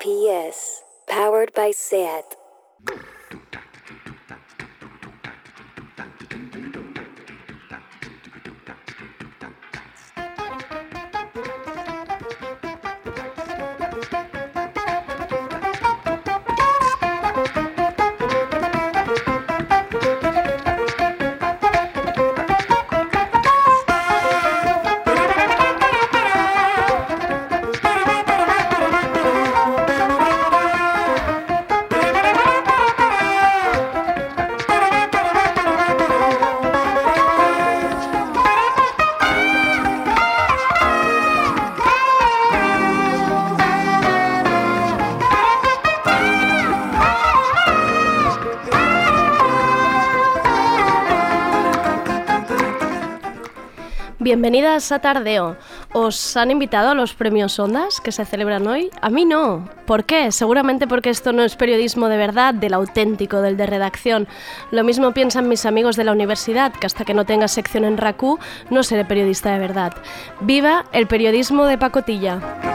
PS, powered by SAT. Bienvenidas a Tardeo. ¿Os han invitado a los premios Ondas que se celebran hoy? A mí no. ¿Por qué? Seguramente porque esto no es periodismo de verdad, del auténtico, del de redacción. Lo mismo piensan mis amigos de la universidad, que hasta que no tenga sección en RACU no seré periodista de verdad. ¡Viva el periodismo de pacotilla!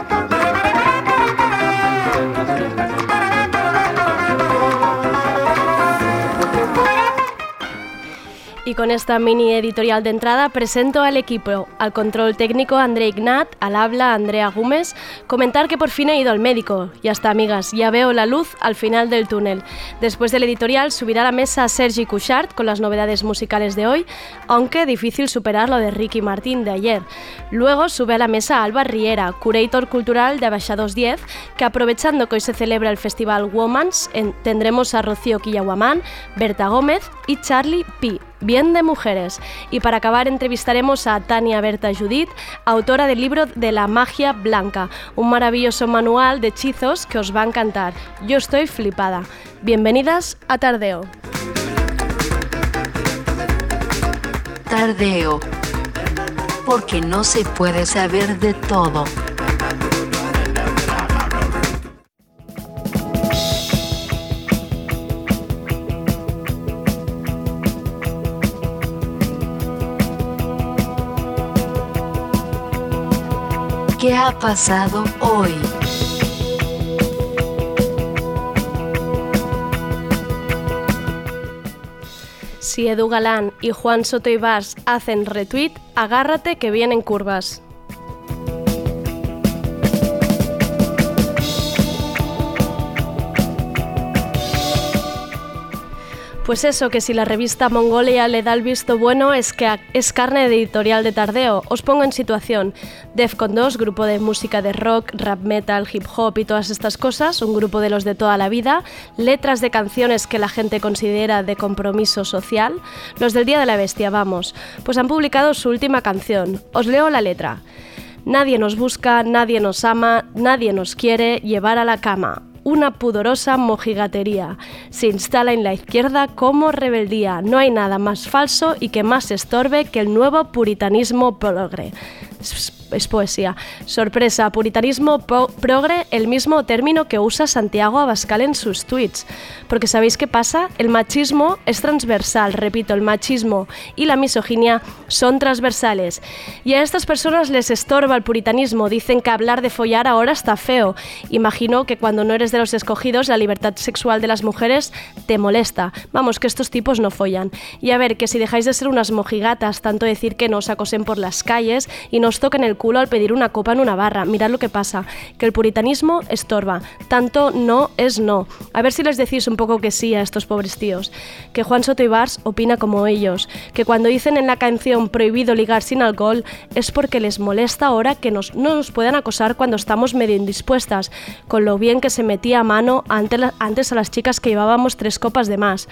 Y con esta mini editorial de entrada presento al equipo, al control técnico André Ignat, al habla Andrea Gómez, comentar que por fin he ido al médico. Ya está, amigas, ya veo la luz al final del túnel. Después del editorial subirá a la mesa Sergi Couchard con las novedades musicales de hoy, aunque difícil superar lo de Ricky Martín de ayer. Luego sube a la mesa Alba Riera, curator cultural de Abaixados 10, que aprovechando que hoy se celebra el festival Womans, tendremos a Rocío Quillahuamán, Berta Gómez y Charlie P bien de mujeres. Y para acabar entrevistaremos a Tania Berta Judith, autora del libro de la magia blanca, un maravilloso manual de hechizos que os va a encantar. Yo estoy flipada. Bienvenidas a Tardeo. Tardeo. Porque no se puede saber de todo. ¿Qué ha pasado hoy? Si Edu Galán y Juan Soto Ibars hacen retweet, agárrate que vienen curvas. Pues eso, que si la revista Mongolia le da el visto bueno es que es carne de editorial de tardeo. Os pongo en situación. Defcon 2, grupo de música de rock, rap metal, hip hop y todas estas cosas, un grupo de los de toda la vida, letras de canciones que la gente considera de compromiso social, los del Día de la Bestia, vamos, pues han publicado su última canción. Os leo la letra. Nadie nos busca, nadie nos ama, nadie nos quiere llevar a la cama una pudorosa mojigatería. Se instala en la izquierda como rebeldía. No hay nada más falso y que más estorbe que el nuevo puritanismo progre es poesía. Sorpresa, puritanismo progre, el mismo término que usa Santiago Abascal en sus tweets. Porque ¿sabéis qué pasa? El machismo es transversal, repito, el machismo y la misoginia son transversales. Y a estas personas les estorba el puritanismo, dicen que hablar de follar ahora está feo. Imagino que cuando no eres de los escogidos, la libertad sexual de las mujeres te molesta. Vamos, que estos tipos no follan. Y a ver, que si dejáis de ser unas mojigatas, tanto decir que nos acosen por las calles y nos toquen el culo al pedir una copa en una barra. Mirad lo que pasa, que el puritanismo estorba. Tanto no es no. A ver si les decís un poco que sí a estos pobres tíos. Que Juan Soto Ibars opina como ellos. Que cuando dicen en la canción prohibido ligar sin alcohol es porque les molesta ahora que nos, no nos puedan acosar cuando estamos medio indispuestas, con lo bien que se metía a mano antes a las chicas que llevábamos tres copas de más.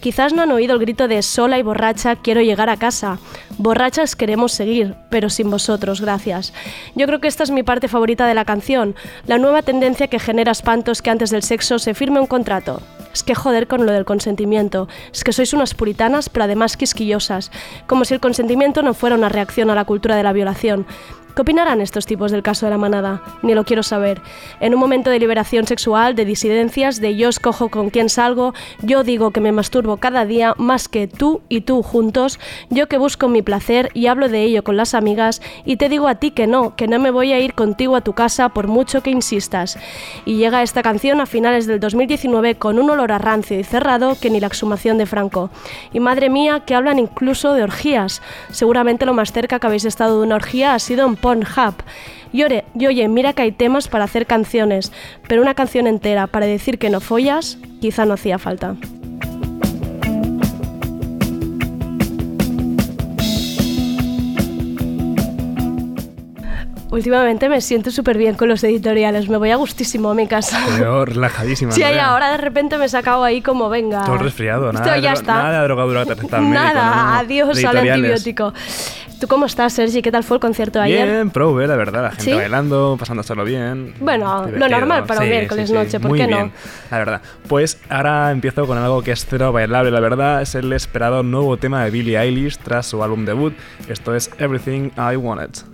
Quizás no han oído el grito de sola y borracha quiero llegar a casa. Borrachas queremos seguir, pero sin vosotros, gracias. Yo creo que esta es mi parte favorita de la canción, la nueva tendencia que genera espantos que antes del sexo se firme un contrato. Es que joder con lo del consentimiento. Es que sois unas puritanas, pero además quisquillosas. Como si el consentimiento no fuera una reacción a la cultura de la violación. ¿Qué opinarán estos tipos del caso de la manada? Ni lo quiero saber. En un momento de liberación sexual, de disidencias, de yo escojo con quién salgo, yo digo que me masturbo cada día más que tú y tú juntos, yo que busco mi placer y hablo de ello con las amigas y te digo a ti que no, que no me voy a ir contigo a tu casa por mucho que insistas. Y llega esta canción a finales del 2019 con un olor a rancio y cerrado que ni la exhumación de Franco. Y madre mía, que hablan incluso de orgías. Seguramente lo más cerca que habéis estado de una orgía ha sido en Pornhub. Y, y oye, mira que hay temas para hacer canciones, pero una canción entera para decir que no follas, quizá no hacía falta. Últimamente me siento súper bien con los editoriales, me voy a gustísimo a mi casa. Te relajadísima. Sí, y ahora de repente me he sacado ahí como venga. Todo resfriado, nada, ya de, está. nada de drogadura Nada, adiós al antibiótico. ¿Tú cómo estás, Sergi? ¿Qué tal fue el concierto de ayer? Bien, pro, la verdad. La gente ¿Sí? bailando, pasándoselo bien. Bueno, divertido. lo normal para un Sí, miércoles sí, noche, ¿por muy qué no? bien, La verdad. Pues ahora empiezo con algo que es cero bailable, la verdad. Es el esperado nuevo tema de Billie Eilish tras su álbum debut. Esto es Everything I Wanted.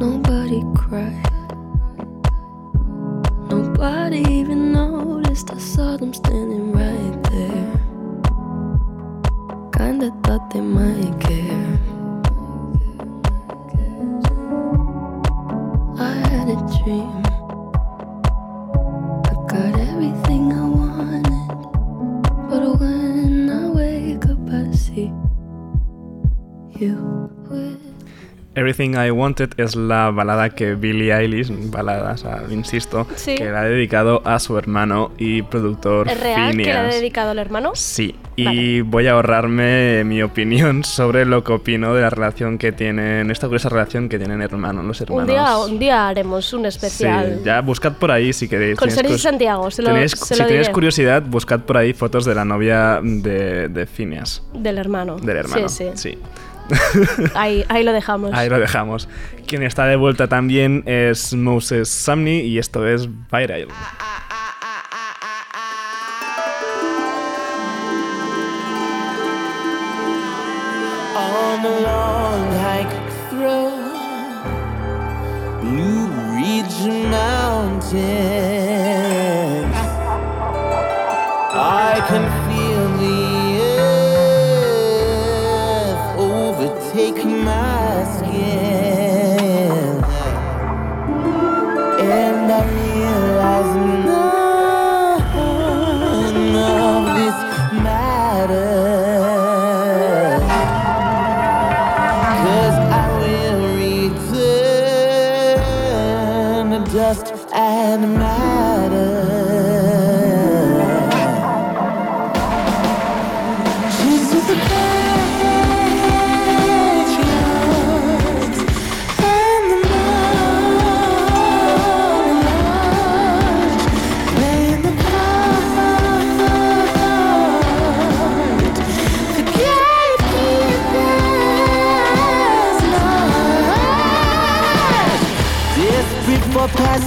Nobody cried. Nobody even noticed. I saw them standing right there. Kinda thought they might care. I had a dream. Everything I Wanted es la balada que Billie Eilish, balada, o sea, insisto, Sí. que la ha dedicado a su hermano y productor ¿Es real que le ha Phineas. dedicado al hermano? Sí, y Vale. voy a ahorrarme mi opinión sobre lo que opino de la relación que tienen, esta curiosa relación que tienen hermanos, los hermanos. Un día, un día haremos un especial. Sí, ya buscad por ahí si queréis. Con Tenéis Sergi cus- Santiago, se lo, tenéis- se si lo tenéis diré. curiosidad, buscad por ahí fotos de la novia de, de Phineas, Del hermano. del hermano. Sí, sí. sí. Ahí, ahí lo dejamos. Ahí lo dejamos. Quien está de vuelta también es Moses Sumney y esto es Viral. on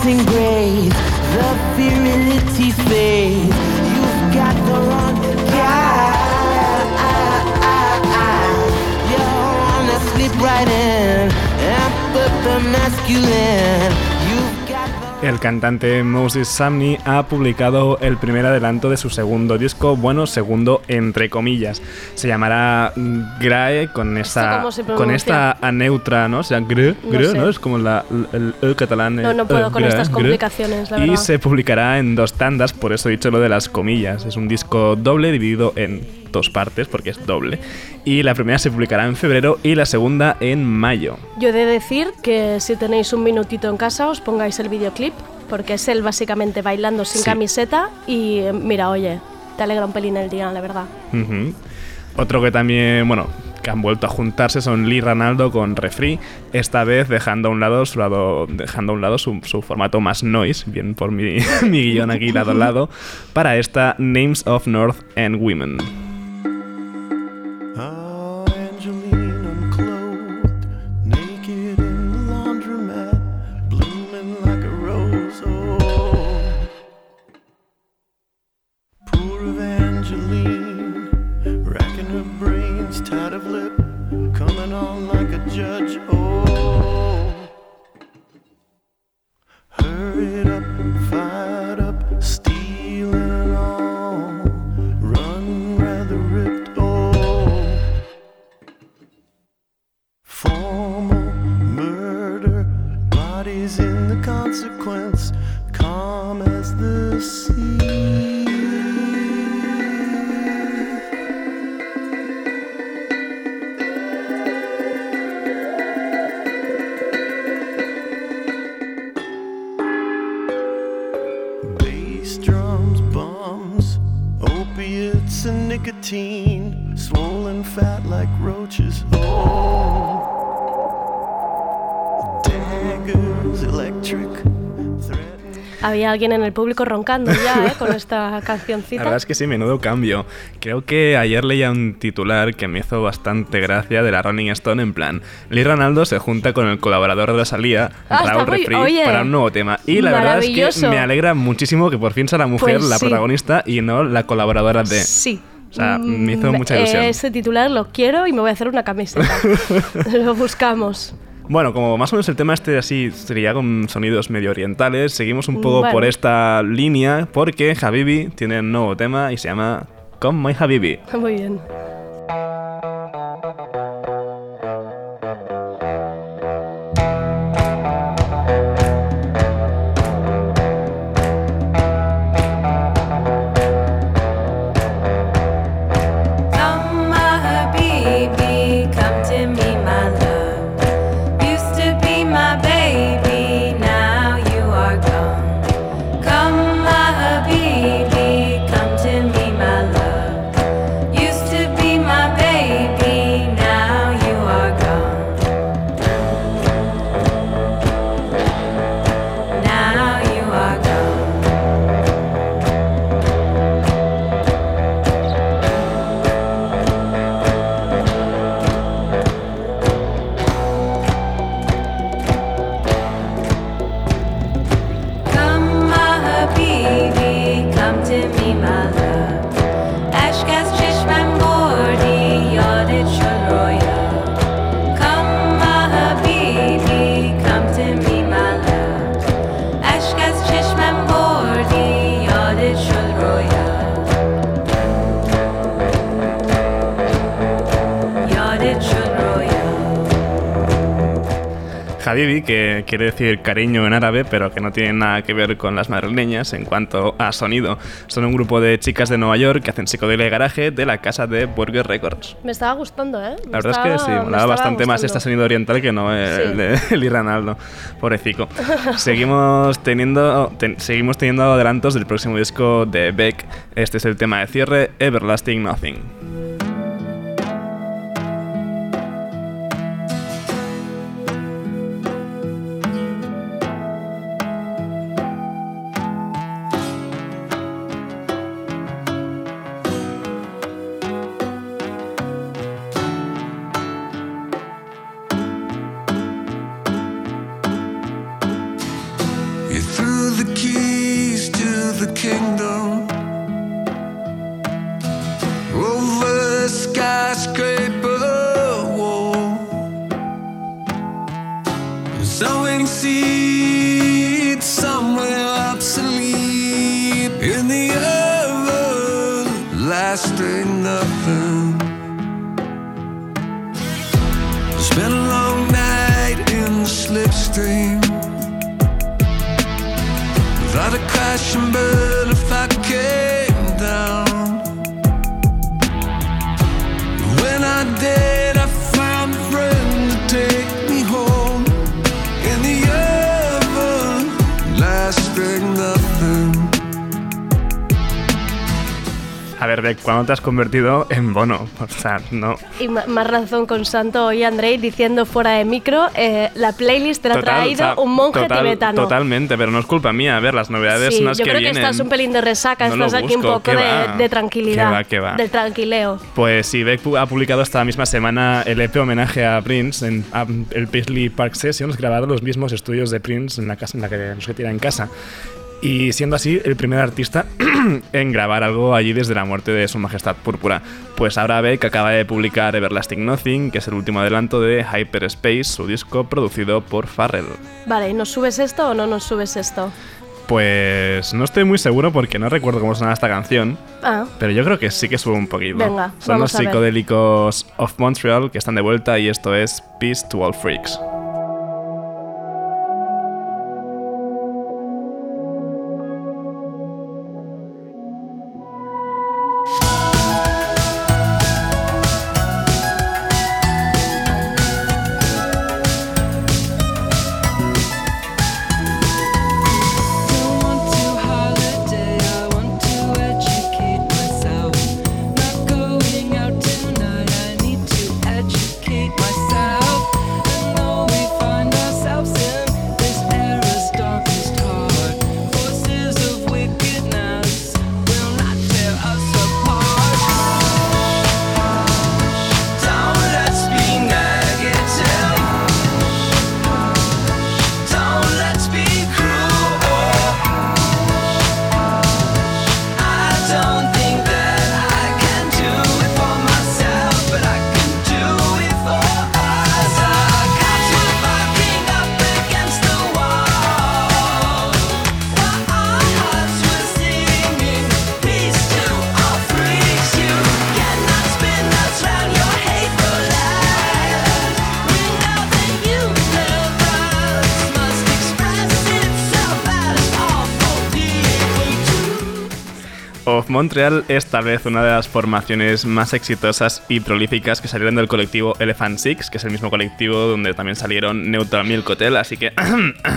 for passing grades, the virility fades. You've got the wrong guy. You wanna slip right in and put the masculine. El cantante Moses Sumney ha publicado el primer adelanto de su segundo disco, bueno, segundo entre comillas. Se llamará Grae con esta con esta A neutra, ¿no? O sea, Gre, No Gre, sé. ¿no? Es como la, el, el catalán. No, no puedo con estas complicaciones, la Y verdad. se publicará en dos tandas, por eso he dicho lo de las comillas. Es un disco doble dividido en dos partes porque es doble. Y la primera se publicará en febrero y la segunda en mayo. Yo he de decir que si tenéis un minutito en casa os pongáis el videoclip, porque es él básicamente bailando sin Sí. camiseta y mira, oye, te alegra un pelín el día, la verdad. Otro que también, bueno, que han vuelto a juntarse son Lee Ranaldo con Refree, esta vez dejando a un lado su, lado, dejando a un lado su, su formato más noise, bien por mi, mi guion aquí lado a lado, para esta Names of North End Women. Alguien en el público roncando ya, ¿eh? Con esta La cancioncita. verdad es que sí, menudo cambio. Creo que ayer leía un titular que me hizo bastante gracia de la Rolling Stone en plan, Lee Ranaldo se junta con el colaborador de Rosalía, Ah, está Raúl Refri, para un nuevo tema. Y la verdad es que me alegra muchísimo que por fin sea la mujer Pues la sí. protagonista y no la colaboradora de... Sí. O sea, me hizo Mm, mucha ilusión. Ese titular lo quiero y me voy a hacer una camiseta. lo buscamos. Bueno, como más o menos el tema este así sería con sonidos medio orientales, seguimos un poco por esta línea porque Habibi tiene un nuevo tema y se llama Come My Habibi. Muy bien. Que quiere decir cariño en árabe, pero que no tiene nada que ver con las madrileñas en cuanto a sonido. Son un grupo de chicas de Nueva York que hacen psicodelia y garaje de la casa de Burger Records. Me estaba gustando, ¿eh? Me La verdad es que sí, me estaba bastante más este sonido oriental que no el Sí. de Eli Ranaldo. Pobrecico. seguimos, teniendo, ten- seguimos teniendo adelantos del próximo disco de Beck. Este es el tema de cierre, Everlasting Nothing. Ver, Beck, ¿cuándo te has convertido en Bono? O sea, no. Y más razón con Santo y Andrei diciendo fuera de micro, eh, la playlist te la ha traído o sea, un monje total- tibetano. Totalmente, pero no es culpa mía. A ver, las novedades Sí, las yo que creo vienen. que estás un pelín de resaca, No estás aquí un poco ¿qué de, de tranquilidad. ¿Qué va, qué va? Del tranquileo. Pues sí, Beck ha publicado esta misma semana el EP homenaje a Prince en a- el Paisley Park Sessions, grabado en los mismos estudios de Prince en la casa en la que nos en casa. Y siendo así el primer artista en grabar algo allí desde la muerte de su majestad púrpura. Pues ahora Beck acaba de publicar Everlasting Nothing, que es el último adelanto de Hyperspace, su disco producido por Farrell. Vale, ¿y nos subes esto o no nos subes esto? Pues no estoy muy seguro porque no recuerdo cómo suena esta canción, Ah, pero yo creo que sí que sube un poquito. Venga, Son vamos los a ver. psicodélicos of Montreal que están de vuelta y esto es Peace to All Freaks. Montreal es tal vez una de las formaciones más exitosas y prolíficas que salieron del colectivo Elephant Six, que es el mismo colectivo donde también salieron Neutral Milk Hotel, así que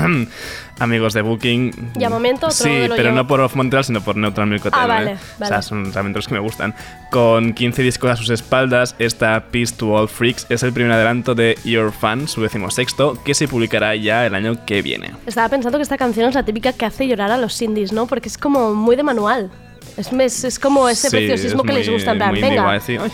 amigos de Booking. Ya, momento, otro Sí, pero llevo. no por Of Montreal, sino por Neutral Milk Hotel. Ah, ¿eh? vale, O vale. sea, son realmente los que me gustan. Con 15 discos a sus espaldas, esta Peace to All Freaks es el primer adelanto de Your Fan, su decimosexto, que se publicará ya el año que viene. Estaba pensando que esta canción es la típica que hace llorar a los indies, ¿no? Porque es como muy de manual. Es, es, es como ese Sí, preciosismo es que les muy- gusta, en plan, muy indie venga. Ay, ay.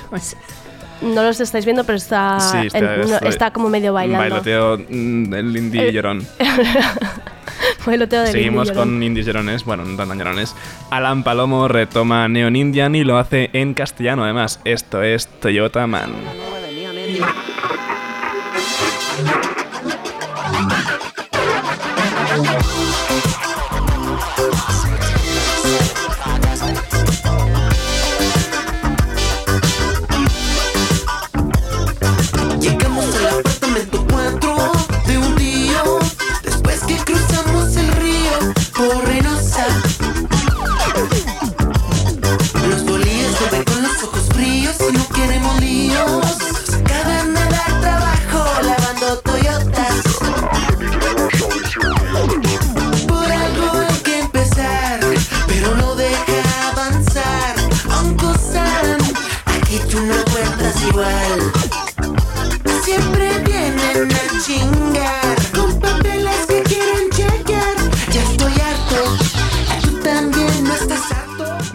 No los estáis viendo, pero está, Sí, en- no, está como medio bailando. Bailoteo mm, el indie Eh, llorón. Bailoteo de Seguimos indie con llorón. indies llorones, bueno, no tan llorones. Alan Palomo retoma Neon Indian y lo hace en castellano además. Esto es Toyota Man. Queremos líos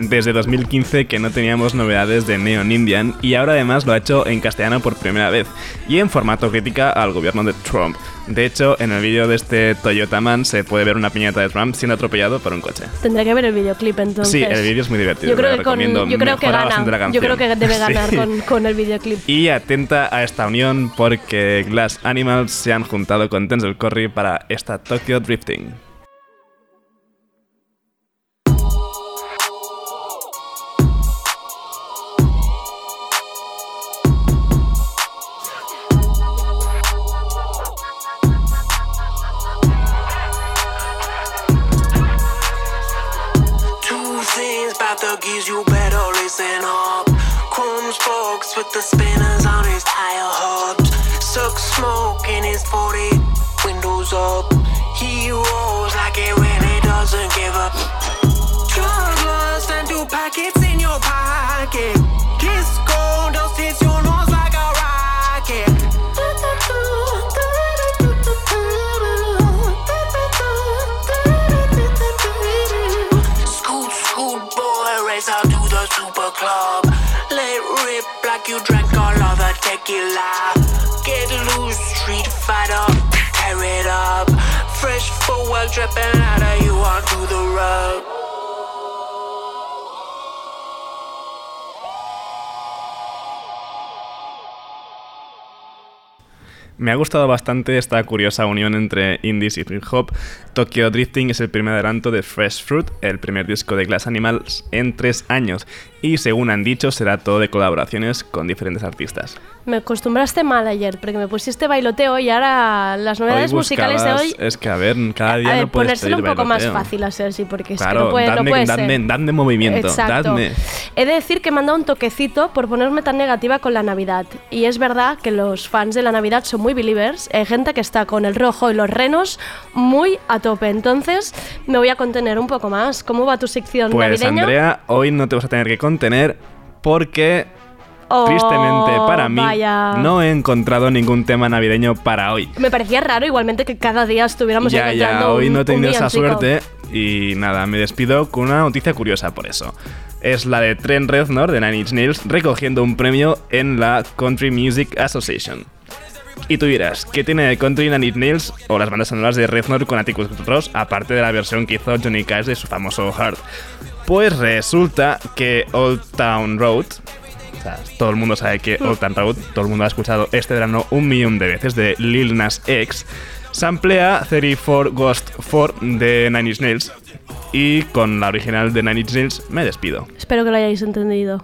Desde 2015 que no teníamos novedades de Neon Indian y ahora además lo ha hecho en castellano por primera vez y en formato crítica al gobierno de Trump. De hecho, en el vídeo de este Toyota Man se puede ver una piñata de Trump siendo atropellado por un coche. Tendré que ver el videoclip entonces. Sí, el vídeo es muy divertido. Yo creo, que, con, yo creo que gana. Yo creo que debe ganar Sí. con, con el videoclip. Y atenta a esta unión porque Glass Animals se han juntado con Denzel Curry para esta Tokyo Drifting. You better listen up. Chrome spokes with the spinners on his tire hubs Suck smoke in his 40 windows up. He rolls like he really doesn't give up. Drug lust and two packets club. Let rip like you drank all the tequila. Me ha gustado bastante esta curiosa unión entre indies y trip hop. Tokyo Drifting es el primer adelanto de Fresh Fruit, el primer disco de Glass Animals en tres años, y según han dicho será todo de colaboraciones con diferentes artistas. Me acostumbraste mal ayer, porque me pusiste bailoteo y ahora las novedades Hoy musicales de buscabas- hoy... Es que a ver, cada día a ver, no puedes ponérselo un poco más bailoteo. fácil a Sergi, porque es Claro, que no puede, no dadme- puede dadme- ser. dadme movimiento, Exacto. dadme. He de decir que me han dado un toquecito por ponerme tan negativa con la Navidad. Y es verdad que los fans de la Navidad son muy believers. Hay gente que está con el rojo y los renos muy a tope. Entonces me voy a contener un poco más. ¿Cómo va tu sección Pues navideña? Andrea, hoy no te vas a tener que contener porque Oh, tristemente para mí vaya. no he encontrado ningún tema navideño para hoy. Me parecía raro igualmente que cada día estuviéramos Ya, encontrando ya, hoy un- no he tenido esa suerte y nada, me despido con una noticia curiosa por eso. Es la de Trent Reznor de Nine Inch Nails recogiendo un premio en la Country Music Association. Y tú dirás, ¿qué tiene de country Nine Inch Nails o las bandas sonoras de Reznor con Atticus Ross aparte de la versión que hizo Johnny Cash de su famoso Heart? Pues resulta que Old Town Road, o sea, todo el mundo sabe que Old Town Road, todo el mundo ha escuchado este verano un millón de veces de Lil Nas X, samplea 34 Ghost 4 de Nine Inch Nails y con la original de Nine Inch Nails me despido. Espero que lo hayáis entendido.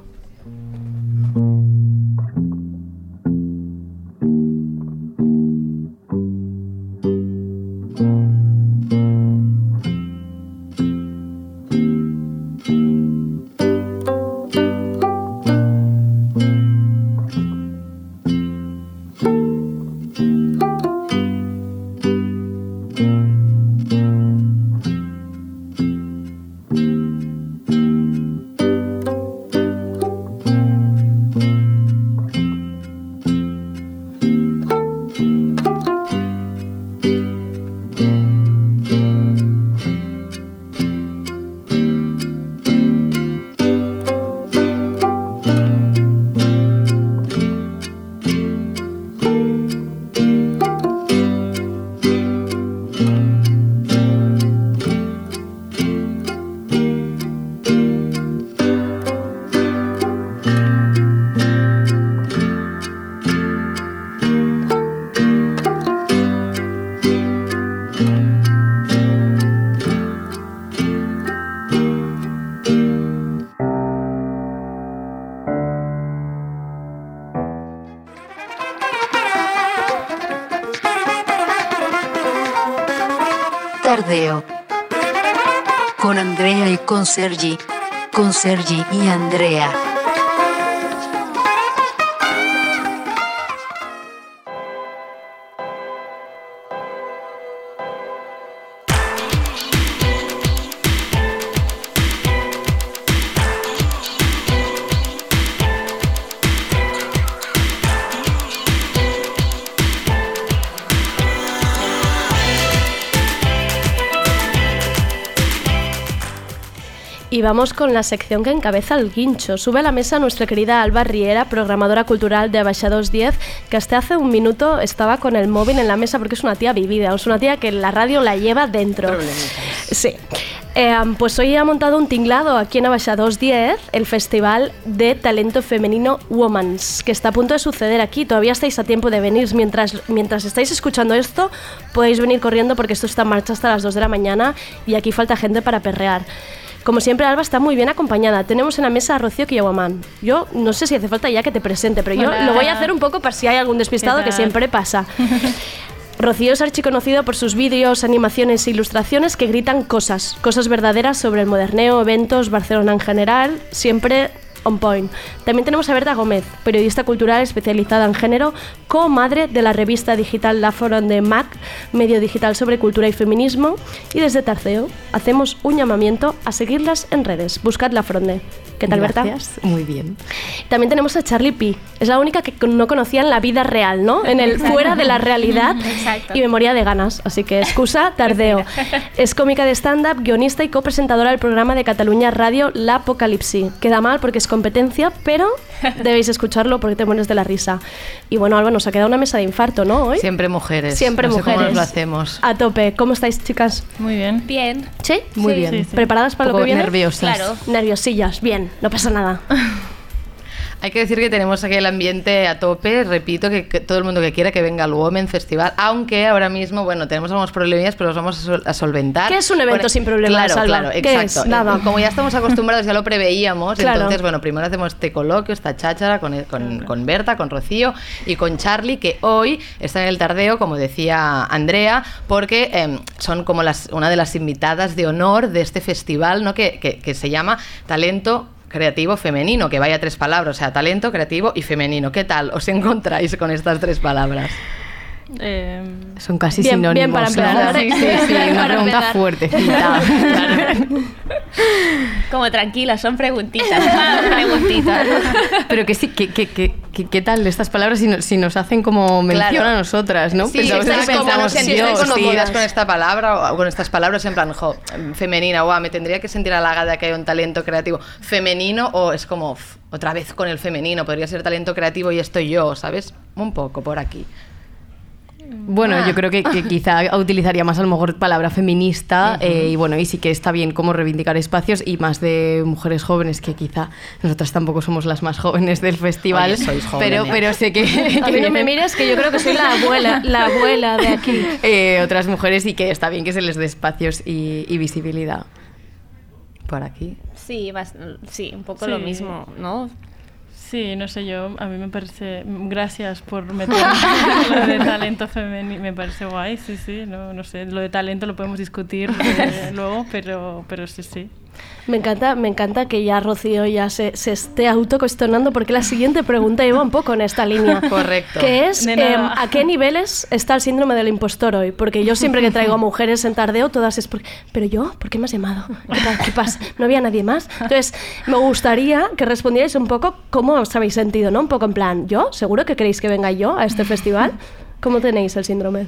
Sergi. Con Sergi y Andrea. Vamos con la sección que encabeza el guincho. Sube a la mesa nuestra querida Alba Riera, programadora cultural de Abaixados 10, que hasta hace un minuto estaba con el móvil en la mesa porque es una tía vivida, es una tía que la radio la lleva dentro. Sí. Eh, pues hoy ha montado un tinglado aquí en Abaixados 10, el festival de talento femenino Womans, que está a punto de suceder aquí. Todavía estáis a tiempo de venir. Mientras, mientras estáis escuchando esto, podéis venir corriendo porque esto está en marcha hasta las 2 de la mañana y aquí falta gente para perrear. Como siempre, Alba está muy bien acompañada. Tenemos en la mesa a Rocío Kiyawaman. Yo no sé si hace falta ya que te presente, pero yo lo voy a hacer un poco para si hay algún despistado ¿Qué que siempre pasa. Rocío es archiconocido por sus vídeos, animaciones e ilustraciones que gritan cosas, cosas verdaderas sobre el moderneo, eventos, Barcelona en general, siempre on point. También tenemos a Berta Gómez, periodista cultural especializada en género, co-madre de la revista digital La Forum Mac, medio digital sobre cultura y feminismo, y desde Tarceo hacemos un llamamiento a seguirlas en redes. Buscad La Fronde, ¿Qué tal, Berta? Gracias. Muy bien. También tenemos a Charlie P. Es la única que no conocía en la vida real, ¿no? En el fuera de la realidad. Exacto. Y me moría de ganas, así que excusa, tardeo. Es cómica de stand-up, guionista y copresentadora del programa de Cataluña Radio La Apocalipsi. Queda mal porque es competencia, pero debéis escucharlo porque te mueres de la risa. Y bueno, Alba, nos ha quedado una mesa de infarto, ¿no? Hoy. Siempre mujeres. Siempre No sé mujeres. cómo nos lo hacemos. A tope. ¿Cómo estáis, chicas? Muy bien. Bien. ¿Sí? Muy Sí, bien. sí, sí. ¿Preparadas para Un lo que poco viene? nerviosas. Claro. Nerviosillas. Bien, no pasa nada. Hay que decir que tenemos aquí el ambiente a tope. Repito que, que todo el mundo que quiera que venga al Women Festival, aunque ahora mismo, bueno, tenemos algunos problemillas, pero los vamos a, sol- a solventar. ¿Qué es un evento sin problemas, Claro, Alba? claro, ¿Qué exacto. Nada. Eh, Como ya estamos acostumbrados, ya lo preveíamos. Claro. Entonces, bueno, primero hacemos este coloquio, esta cháchara con, con, con Berta, con Rocío y con Charlie, que hoy está en el tardeo, como decía Andrea, porque em, son como las, una de las invitadas de honor de este festival, ¿no? que, que- que se llama Talento creativo femenino, que vaya tres palabras, o sea, talento creativo y femenino. ¿Qué tal os encontráis con estas tres palabras? Eh, Son casi Bien- sinónimos. bien para ¿no? empezar. Sí, sí, sí, una pregunta empezar. fuertecita. Como tranquila, son preguntitas. preguntitas. Pero que sí, que, que, que, ¿qué tal estas palabras si, nos- si nos hacen como mención Claro. a nosotras, ¿no? Sí, veces exacto, como pensamos, nos sentimos Dios, conocidas con esta palabra o con estas palabras en plan, jo, femenina, guau, me tendría que sentir halagada que haya un talento creativo femenino o es como otra vez con el femenino, podría ser talento creativo y estoy yo, ¿sabes? Un poco por aquí. Bueno, Ah. yo creo que, que quizá utilizaría más a lo mejor palabra feminista eh, y bueno, y sí que está bien como reivindicar espacios y más de mujeres jóvenes que quizá nosotras tampoco somos las más jóvenes del festival, Oye, sois pero, jóvenes. pero sé que, A que mí no me mires, que yo creo que soy la abuela, la abuela de aquí. eh, otras mujeres y que está bien que se les dé espacios y, y visibilidad. Por aquí. Sí, sí, un poco Sí. lo mismo, ¿no? Sí, no sé yo, a mí me parece... Gracias por meter lo de talento femenino, me parece guay, sí, sí, no, no sé, lo de talento lo podemos discutir eh, luego, pero, pero sí, sí. Me encanta, me encanta que ya Rocío ya se, se esté autocuestionando porque la siguiente pregunta iba un poco en esta línea. Correcto. Que es, em, ¿a qué niveles está el síndrome del impostor hoy? Porque yo siempre que traigo a mujeres en tardeo, todas es porque, pero yo, ¿por qué me has llamado? ¿Qué, qué pasa? ¿No había nadie más? Entonces, me gustaría que respondierais un poco cómo os habéis sentido, ¿no? Un poco en plan, ¿yo? ¿Seguro que queréis que venga yo a este festival? ¿Cómo tenéis el síndrome?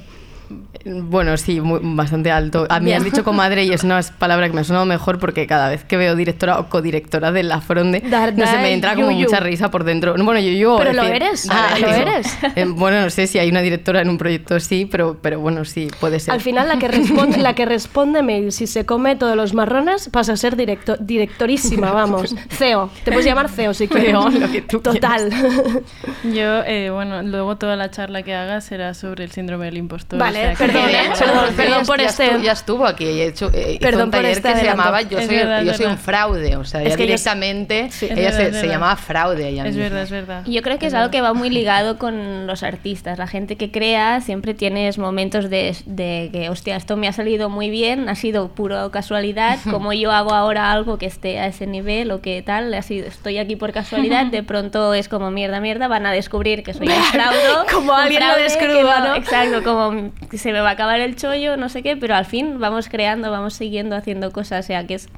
Bueno, sí, muy- bastante alto. A mí Bien. has dicho comadre y es una palabra que me ha sonado mejor porque cada vez que veo directora o codirectora de La Fronde, no da me entra como mucha risa por dentro. Bueno, yo, yo Pero lo eres, lo eso. eres. Eh, bueno, no sé si hay una directora en un proyecto, sí, pero, pero bueno, sí, puede ser. Al final, la que responde, la que responde mail, si se come todos los marrones, pasa a ser directo- directorísima, vamos. CEO. Te puedes llamar CEO si quieres. CEO, lo que tú Total. Yo, eh, bueno, luego toda la charla que haga será sobre el síndrome del impostor. Vale, perdón, ¿eh? Perdón, Rocío perdón ya- por ya este- ya estuvo aquí y hecho, eh, hizo Perdón un por taller este que se llamaba Yo Es soy, verdad, es yo soy un fraude. O sea, Es ella que directamente Sí. Es ella verdad, se, es se llamaba fraude. Ella Es misma. verdad, es verdad. Yo creo que es verdad. algo que va muy ligado con los artistas. La gente que crea siempre tienes momentos de, de que, hostia, esto me ha salido muy bien, ha sido pura casualidad, como yo hago ahora algo que esté a ese nivel o que tal, ha sido, estoy aquí por casualidad, de pronto es como mierda, mierda, van a descubrir que soy un fraude. Como alguien lo que ¿no? Exacto, como se me va a acabar el chollo, no sé qué, pero al fin vamos creando, vamos siguiendo haciendo cosas, o sea que es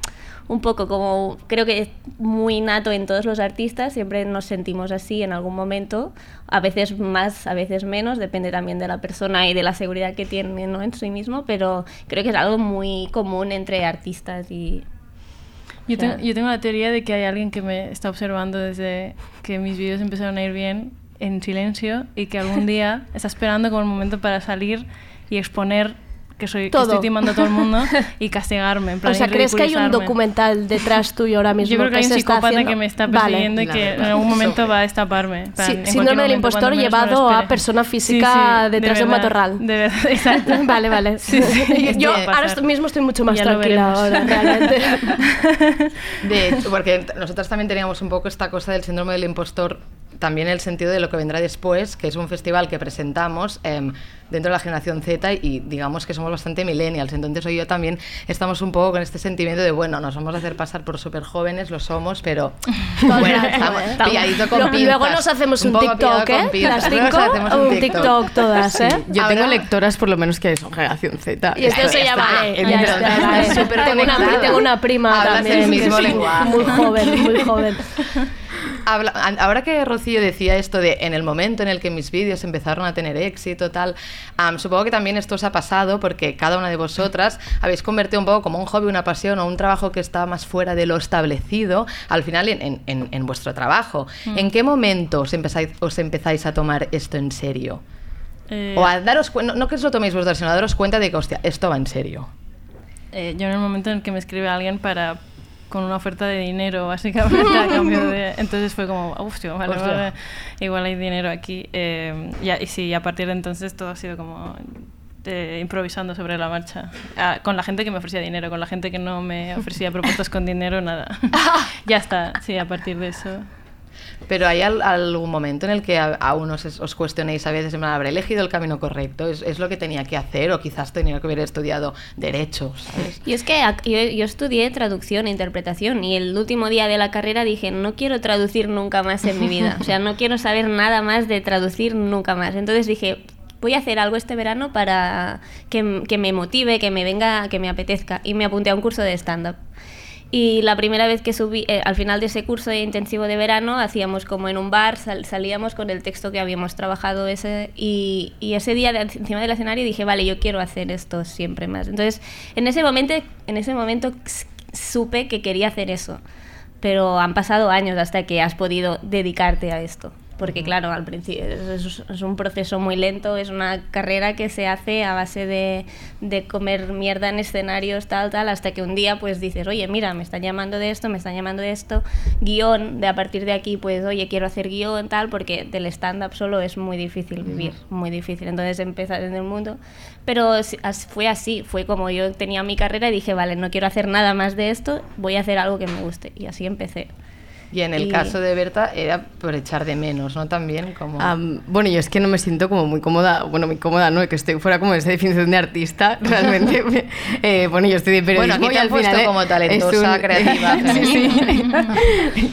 un poco como, creo que es muy nato en todos los artistas, siempre nos sentimos así en algún momento, a veces más, a veces menos, depende también de la persona y de la seguridad que tiene ¿no? en sí mismo, pero creo que es algo muy común entre artistas y... Yo O sea, tengo, yo tengo la teoría de que hay alguien que me está observando desde que mis vídeos empezaron a ir bien en silencio y que algún día está esperando como el momento para salir y exponer que soy que Todo. estoy timando a todo el mundo y castigarme. En plan, O sea, y ¿crees que hay un documental detrás tuyo ahora mismo? Yo creo que hay un psicópata que me está Vale. persiguiendo y La que en algún momento va a destaparme. Plan, Sí, en síndrome del impostor llevado a persona física detrás de un verdad, matorral. De verdad, exacto. Vale, vale. Sí, sí. Yo ahora mismo estoy mucho más Ya tranquila ahora, realmente. De hecho, porque nosotros también teníamos un poco esta cosa del síndrome del impostor también el sentido de lo que vendrá después, que es un festival que presentamos em, dentro de la generación Z y digamos que somos bastante millennials, entonces hoy yo también estamos un poco con este sentimiento de, bueno, nos vamos a hacer pasar por súper jóvenes, lo somos, pero bueno, estamos pilladito con pinzas. Luego nos hacemos un, pillado TikTok, ¿eh? Las cinco, hacemos un TikTok todas, ¿eh? Yo Ahora- tengo lectoras por lo menos que son generación Z. Y esto se llama... eh, tengo, una, conectada. tengo una prima Hablas también. el mismo sí, lenguaje. Muy joven, muy joven. Habla- ahora que Rocío decía esto de en el momento en el que mis vídeos empezaron a tener éxito, tal, am, supongo que también esto os ha pasado porque cada una de vosotras habéis convertido un poco como un hobby, una pasión o un trabajo que está más fuera de lo establecido, al final en, en- en- vuestro trabajo. Mm. ¿En qué momento os empezáis, os empezáis a tomar esto en serio? Eh, O a daros cuenta, no que os lo toméis vosotros, sino a daros cuenta de que, hostia, esto va en serio. eh, yo en el momento en el que me escribe alguien para con una oferta de dinero básicamente a cambio de entonces fue como hostia, vale, Hostia. vale, igual hay dinero aquí eh, ya, y sí a partir de entonces todo ha sido como eh, improvisando sobre la marcha. Ah, con la gente que me ofrecía dinero con la gente que no me ofrecía propuestas con dinero nada. Ya está sí a partir de eso Pero hay al- algún momento en el que a- aún os, os cuestionéis a veces, ¿habré elegido el camino correcto? ¿Es, es lo que tenía que hacer? ¿O quizás tenía que haber estudiado Derecho? ¿sabes? Y es que yo, yo estudié traducción e interpretación y el último día de la carrera dije, no quiero traducir nunca más en mi vida. O sea, no quiero saber nada más de traducir nunca más. Entonces dije, voy a hacer algo este verano para que, que me motive, que me venga, que me apetezca. Y me apunté a un curso de stand-up. Y la primera vez que subí, eh, al final de ese curso de intensivo de verano, hacíamos como en un bar, sal- salíamos con el texto que habíamos trabajado ese, y, y ese día de, encima del escenario dije, vale, yo quiero hacer esto siempre más. Entonces, en ese momento, en ese momento supe que quería hacer eso, pero han pasado años hasta que has podido dedicarte a esto. Porque claro, al principio es, un proceso muy lento, es una carrera que se hace a base de, de comer mierda en escenarios, tal, tal, hasta que un día pues dices, oye, mira, me están llamando de esto, me están llamando de esto, guion, de a partir de aquí, pues, oye, quiero hacer guion, tal, porque del stand-up solo es muy difícil vivir, muy difícil. Entonces empezar en el mundo. Pero fue así, fue como yo tenía mi carrera y dije, vale, no quiero hacer nada más de esto, voy a hacer algo que me guste. Y así empecé. Y en el Y- caso de Berta era por echar de menos, ¿no? También como... Am, bueno, yo es que no me siento como muy cómoda, bueno, muy cómoda, ¿no? Que estoy fuera como de esa definición de artista, realmente. eh, bueno, yo estoy de periodismo Bueno, aquí te y han al final puesto eh, como talentosa, es creativa, sí, sí.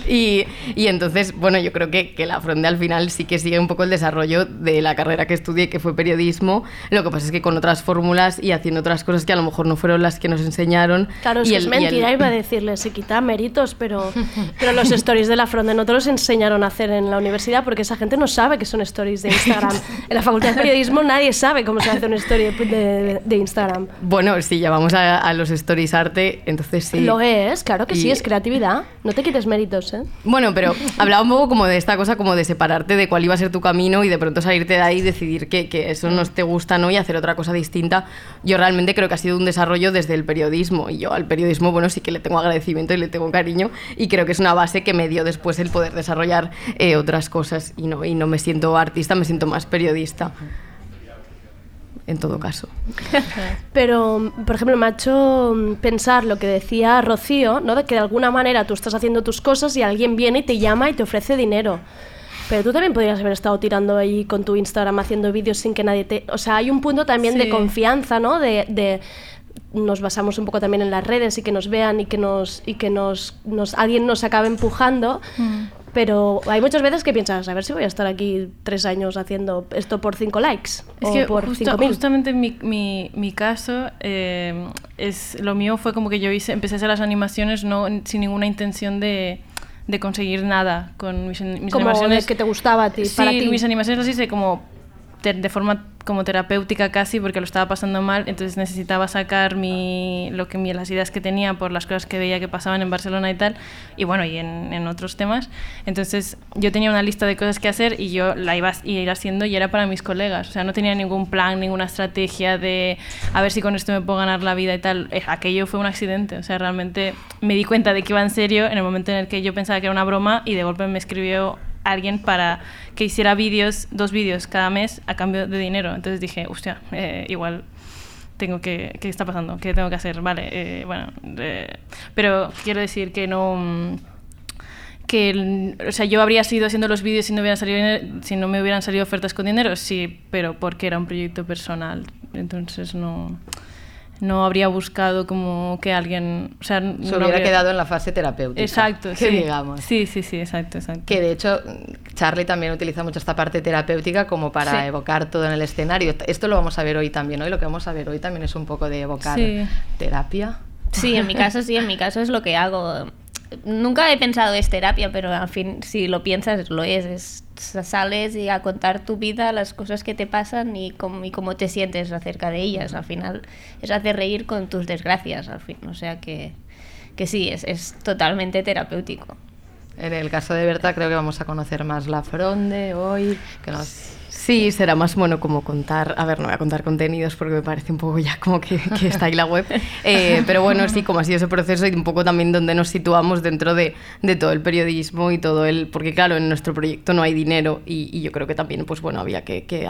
y, y entonces, bueno, yo creo que, que la fronde al final sí que sigue un poco el desarrollo de la carrera que estudié, que fue periodismo. Lo que pasa es que con otras fórmulas y haciendo otras cosas que a lo mejor no fueron las que nos enseñaron. Claro, es, y que el- es y el- mentira, iba a decirle, se quita méritos, pero, pero los stories de la Fronde no te los enseñaron a hacer en la universidad porque esa gente no sabe que son stories de Instagram. En la Facultad de Periodismo nadie sabe cómo se hace una story de, de- de Instagram. Bueno, sí, ya vamos a, a los stories arte, entonces sí. Lo es, claro que sí, Y- es creatividad. No te quites méritos, ¿eh? Bueno, pero hablaba un poco como de esta cosa, como de separarte de cuál iba a ser tu camino y de pronto salirte de ahí y decidir que, que eso no te gusta ¿no? y hacer otra cosa distinta. Yo realmente creo que ha sido un desarrollo desde el periodismo y yo al periodismo, bueno, sí que le tengo agradecimiento y le tengo cariño y creo que es una base que me dio después el poder desarrollar eh, otras cosas y no, y no me siento artista, me siento más periodista. En todo caso. Pero, por ejemplo, me ha hecho pensar lo que decía Rocío, ¿no? De que de alguna manera tú estás haciendo tus cosas y alguien viene y te llama y te ofrece dinero. Pero tú también podrías haber estado tirando ahí con tu Instagram haciendo vídeos sin que nadie te... O sea, hay un punto también de confianza, ¿no? De, de- Nos basamos un poco también en las redes y que nos vean y que nos y que nos, nos alguien nos acabe empujando. Pero hay muchas veces que piensas, a ver si voy a estar aquí tres años haciendo esto por cinco likes Es o que por justo- cinco mil. justamente mi, mi, mi caso, eh, es, lo mío fue como que yo hice, empecé a hacer las animaciones no, sin ninguna intención de, de conseguir nada con mis, mis Como animaciones. que te gustaba a ti, sí, para ti. mis animaciones las hice como de forma como terapéutica casi porque lo estaba pasando mal, entonces necesitaba sacar mi, lo que, las ideas que tenía por las cosas que veía que pasaban en Barcelona y tal, y bueno, y en, en otros temas. Entonces yo tenía una lista de cosas que hacer y yo la iba a ir haciendo y era para mis colegas, o sea, no tenía ningún plan, ninguna estrategia de a ver si con esto me puedo ganar la vida y tal. Eh, Aquello fue un accidente, o sea, realmente me di cuenta de que iba en serio en el momento en el que yo pensaba que era una broma y de golpe me escribió alguien para que hiciera vídeos, dos vídeos cada mes a cambio de dinero. Entonces dije, hostia, eh, igual tengo que, ¿qué está pasando? ¿Qué tengo que hacer? Vale, eh, bueno, eh, pero quiero decir que no... mm, que o sea, yo habría seguido haciendo los vídeos si no, hubieran salido, si no me hubieran salido ofertas con dinero, sí, pero porque era un proyecto personal. Entonces no, no habría buscado como que alguien... O sea, Se no hubiera habría- quedado en la fase terapéutica. Exacto, que sí. digamos. Sí, sí, sí, exacto, exacto. Que de hecho Charlie también utiliza mucho esta parte terapéutica como para Sí. evocar todo en el escenario. Esto lo vamos a ver hoy también. Hoy lo que vamos a ver hoy también es un poco de evocar Sí. terapia. Sí, en mi caso sí, en mi caso es lo que hago. Nunca he pensado es terapia, pero al fin, si lo piensas, lo es. es sales y a contar tu vida, las cosas que te pasan y cómo, y cómo te sientes acerca de ellas. Al final es hacer reír con tus desgracias, al fin. O sea que, que sí, es, es totalmente terapéutico. En el caso de Berta creo que vamos a conocer más la fronde hoy. Que nos... Sí, será más bueno como contar, a ver, no voy a contar contenidos porque me parece un poco ya como que, que está ahí la web, Eh, pero bueno, sí, como ha sido ese proceso y un poco también donde nos situamos dentro de, de todo el periodismo y todo el, porque claro, en nuestro proyecto no hay dinero y, y yo creo que también, pues bueno, había que, que,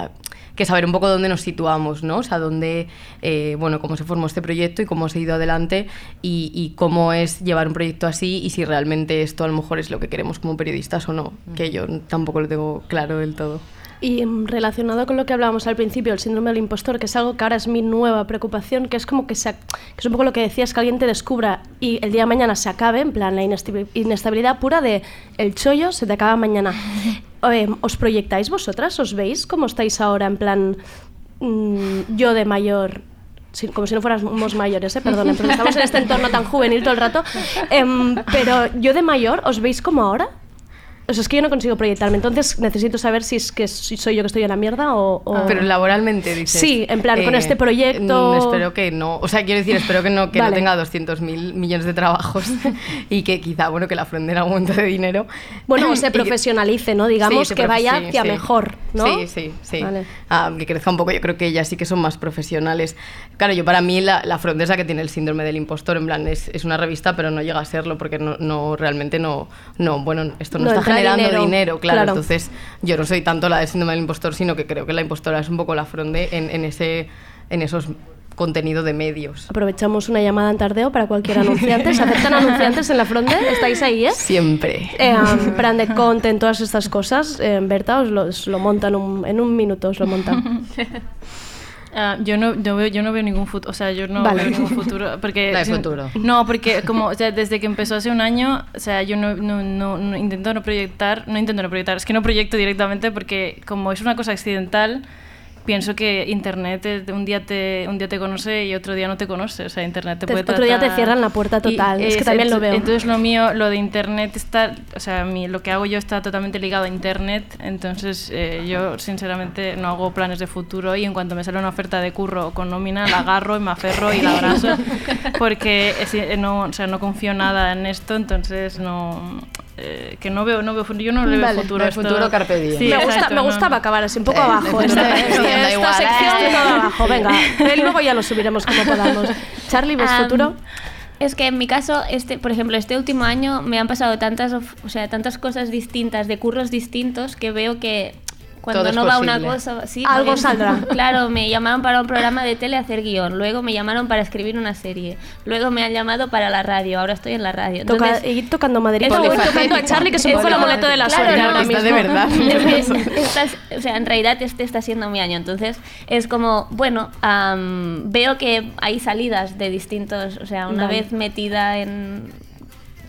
que saber un poco dónde nos situamos, ¿no? O sea, dónde, eh, bueno, cómo se formó este proyecto y cómo se ha ido adelante y, y cómo es llevar un proyecto así y si realmente esto a lo mejor es lo que queremos como periodistas o no, que yo tampoco lo tengo claro del todo. Y mm, relacionado con lo que hablábamos al principio, el síndrome del impostor, que es algo que ahora es mi nueva preocupación, que es como que, se, que es un poco lo que decías, que alguien te descubra y el día de mañana se acabe, en plan la inestabi- inestabilidad pura de el chollo se te acaba mañana. Eh, ¿Os proyectáis vosotras? ¿Os veis cómo estáis ahora en plan mm, yo de mayor? Como si no fuéramos mayores, ¿eh? perdonen, porque estamos en este entorno tan juvenil todo el rato. Em, pero yo de mayor, ¿os veis como ahora? O sea, es que yo no consigo proyectarme, entonces necesito saber si es que soy yo que estoy en la mierda o... o- Ah, Pero laboralmente dices. Sí, en plan, con eh, este proyecto... mm, Espero que no. O sea, quiero decir, espero que no, que Vale. no tenga 200 mil millones de trabajos y que quizá, bueno, que la frontera montón de dinero. Bueno, o se profesionalice, ¿no? Digamos Sí, que vaya hacia sí. mejor, ¿no? Sí, sí, sí. Vale. Ah, que crezca un poco. Yo creo que ellas sí que son más profesionales. Claro, yo para mí la, la Front es la que tiene el síndrome del impostor. En plan, es, es una revista, pero no llega a serlo porque no, no realmente no, no, bueno, esto no, No está generando dinero, dinero, claro. claro. Entonces, yo no soy tanto la del síndrome del impostor, sino que creo que la impostora es un poco la Fronde en, en, ese, en esos contenido de medios. Aprovechamos una llamada en tardeo para cualquier anunciante. ¿Se aceptan anunciantes en la fronte? ¿Estáis ahí, eh? Siempre. Eh, um, plan de content, todas estas cosas. Eh, Berta, os lo, os lo montan un- en un minuto, os lo montan. Ah, yo no, yo, veo, yo no veo ningún futuro, o sea, yo no Vale. veo ningún futuro. Porque, No hay futuro. No, porque como, o sea, desde que empezó hace un año, o sea, yo no, no, no, no- intento no proyectar, no intento no proyectar, es que no proyecto directamente porque como es una cosa accidental, pienso que internet un día te un día te conoce y otro día no te conoce, o sea, internet te, Te- puede otro día te cierran la puerta total, es que también lo veo. Entonces lo mío, lo de internet está, o sea, mi, lo que hago yo está totalmente ligado a internet, entonces eh, yo sinceramente no hago planes de futuro y en cuanto me sale una oferta de curro con nómina la agarro y me aferro y la abrazo porque es- no, o sea, no confío nada en esto, entonces no eh, que no veo, no veo, yo no le veo Vale, futuro. esto. futuro, carpe diem. Sí, me, gusta, me no, gustaba no. acabar así un poco Eh, abajo. Esta, esta- esta sección eh. todo abajo, venga. Eh, Luego ya lo subiremos como podamos. Charlie, ¿ves futuro? Es que en mi caso, este, por ejemplo, este último año me han pasado tantas, of- o sea, tantas cosas distintas, de curros distintos, que veo que cuando no va una cosa, sí, Algo saldrá. Claro, me llamaron para un programa de tele a hacer guion, luego me llamaron para escribir una serie, luego me han llamado para la radio, ahora estoy en la radio. Toca, Entonces, ir tocando Madrid. Eso, voy polifacético. tocando a Charlie, que es un poco el amuleto de la claro, suerte no, ahora está mismo. de verdad. Estás- o sea, en realidad este está siendo mi año, entonces es como, bueno, am, veo que hay salidas de distintos, o sea, una Vale. vez metida en,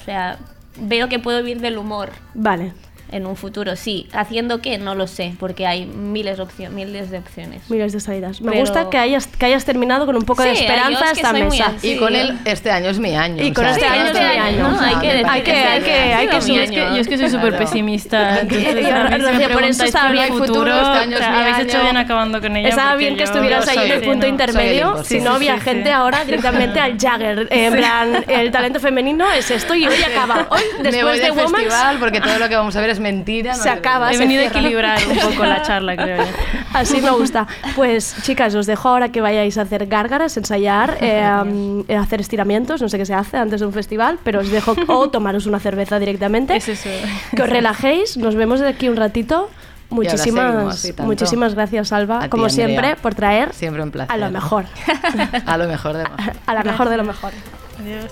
o sea, veo que puedo vivir del humor Vale. En un futuro, sí, haciendo qué, no lo sé, porque hay miles, de opcio- miles de opciones. Miles de salidas. Me Pero- gusta que hayas, que hayas terminado con un poco de esperanza yo es que esta muy mesa. Y con yo- él, este año es mi año. Y con o sea, este año es este mi año, Hay que decir parece que hay que- hay que año. Yo es que, yo es que soy súper Claro. pesimista. Entonces, si por eso estaba bien el futuro, futuro, este año o es sea, mi habéis hecho bien acabando con ella. Estaba bien que estuvieras ahí en el el- punto el intermedio, si no había gente ahora directamente al Jagger. En plan, el talento femenino es esto y hoy acaba. Hoy, después de del Woman, festival porque todo lo que vamos a ver es mentira. no Se acaba. He se venido a equilibrar un poco la charla, creo yo. Así me gusta. Pues chicas, os dejo ahora que vayáis a hacer gárgaras, ensayar, eh, um, eh, hacer estiramientos, no sé qué se hace antes de un festival, pero os dejo o tomaros una cerveza directamente. Es eso. Que os relajéis, nos vemos de aquí un ratito. Muchísimas, muchísimas gracias, Alba, A ti, como Andrea. siempre, por traer Siempre un placer. a lo mejor. A lo mejor de a la mejor de lo mejor. Adiós.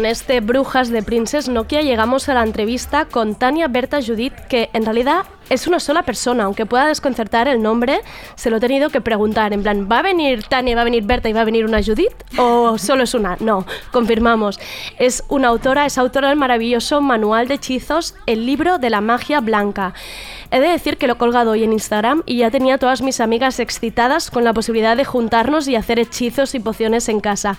Con este Brujas de Princess Nokia llegamos a la entrevista con Tania Berta Judith, que en realidad es una sola persona, aunque pueda desconcertar el nombre, se lo he tenido que preguntar, en plan, ¿va a venir Tania, va a venir Berta y va a venir una Judith? ¿O solo es una? No, confirmamos. Es una autora, es autora del maravilloso Manual de Hechizos, el libro de la magia blanca. He de decir que lo he colgado hoy en Instagram y ya tenía todas mis amigas excitadas con la posibilidad de juntarnos y hacer hechizos y pociones en casa.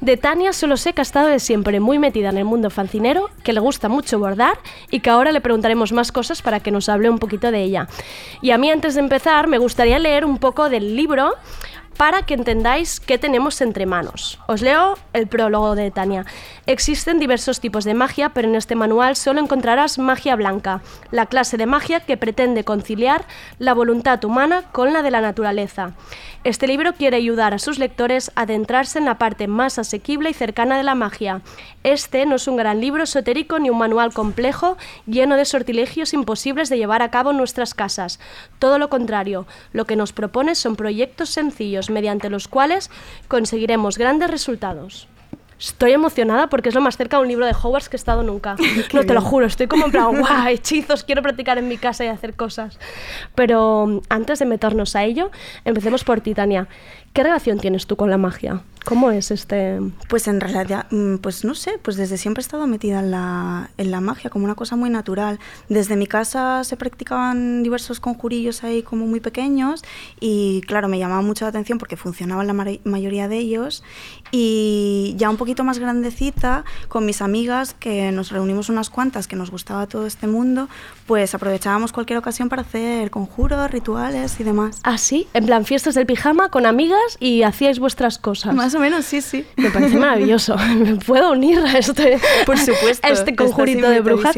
De Tania solo sé que ha estado de siempre muy metida en el mundo fancinero, que le gusta mucho bordar y que ahora le preguntaremos más cosas para que nos hable un poquito de ella. Y a mí antes de empezar me gustaría leer un poco del libro para que entendáis qué tenemos entre manos. Os leo el prólogo de Tania. Existen diversos tipos de magia, pero en este manual solo encontrarás magia blanca, la clase de magia que pretende conciliar la voluntad humana con la de la naturaleza. Este libro quiere ayudar a sus lectores a adentrarse en la parte más asequible y cercana de la magia. Este no es un gran libro esotérico ni un manual complejo lleno de sortilegios imposibles de llevar a cabo en nuestras casas. Todo lo contrario, lo que nos propone son proyectos sencillos mediante los cuales conseguiremos grandes resultados. Estoy emocionada porque es lo más cerca de un libro de Hogwarts que he estado nunca. No te lo juro, estoy como en plan, guau, hechizos, quiero practicar en mi casa y hacer cosas. Pero antes de meternos a ello, empecemos por ti, Tania. ¿Qué relación tienes tú con la magia? ¿Cómo es este...? Pues en realidad, mm, pues no sé, pues desde siempre he estado metida en la, en la magia, como una cosa muy natural. Desde mi casa se practicaban diversos conjurillos ahí como muy pequeños y claro, me llamaba mucho la atención porque funcionaban la mari- mayoría de ellos y ya un poquito más grandecita, con mis amigas, que nos reunimos unas cuantas, que nos gustaba todo este mundo, pues aprovechábamos cualquier ocasión para hacer conjuros, rituales y demás. ¿Ah, sí? En plan, fiestas del pijama con amigas y hacíais vuestras cosas. Más o menos, sí, sí. Me parece maravilloso. Me puedo unir a este, Por supuesto, a este conjurito de brujas.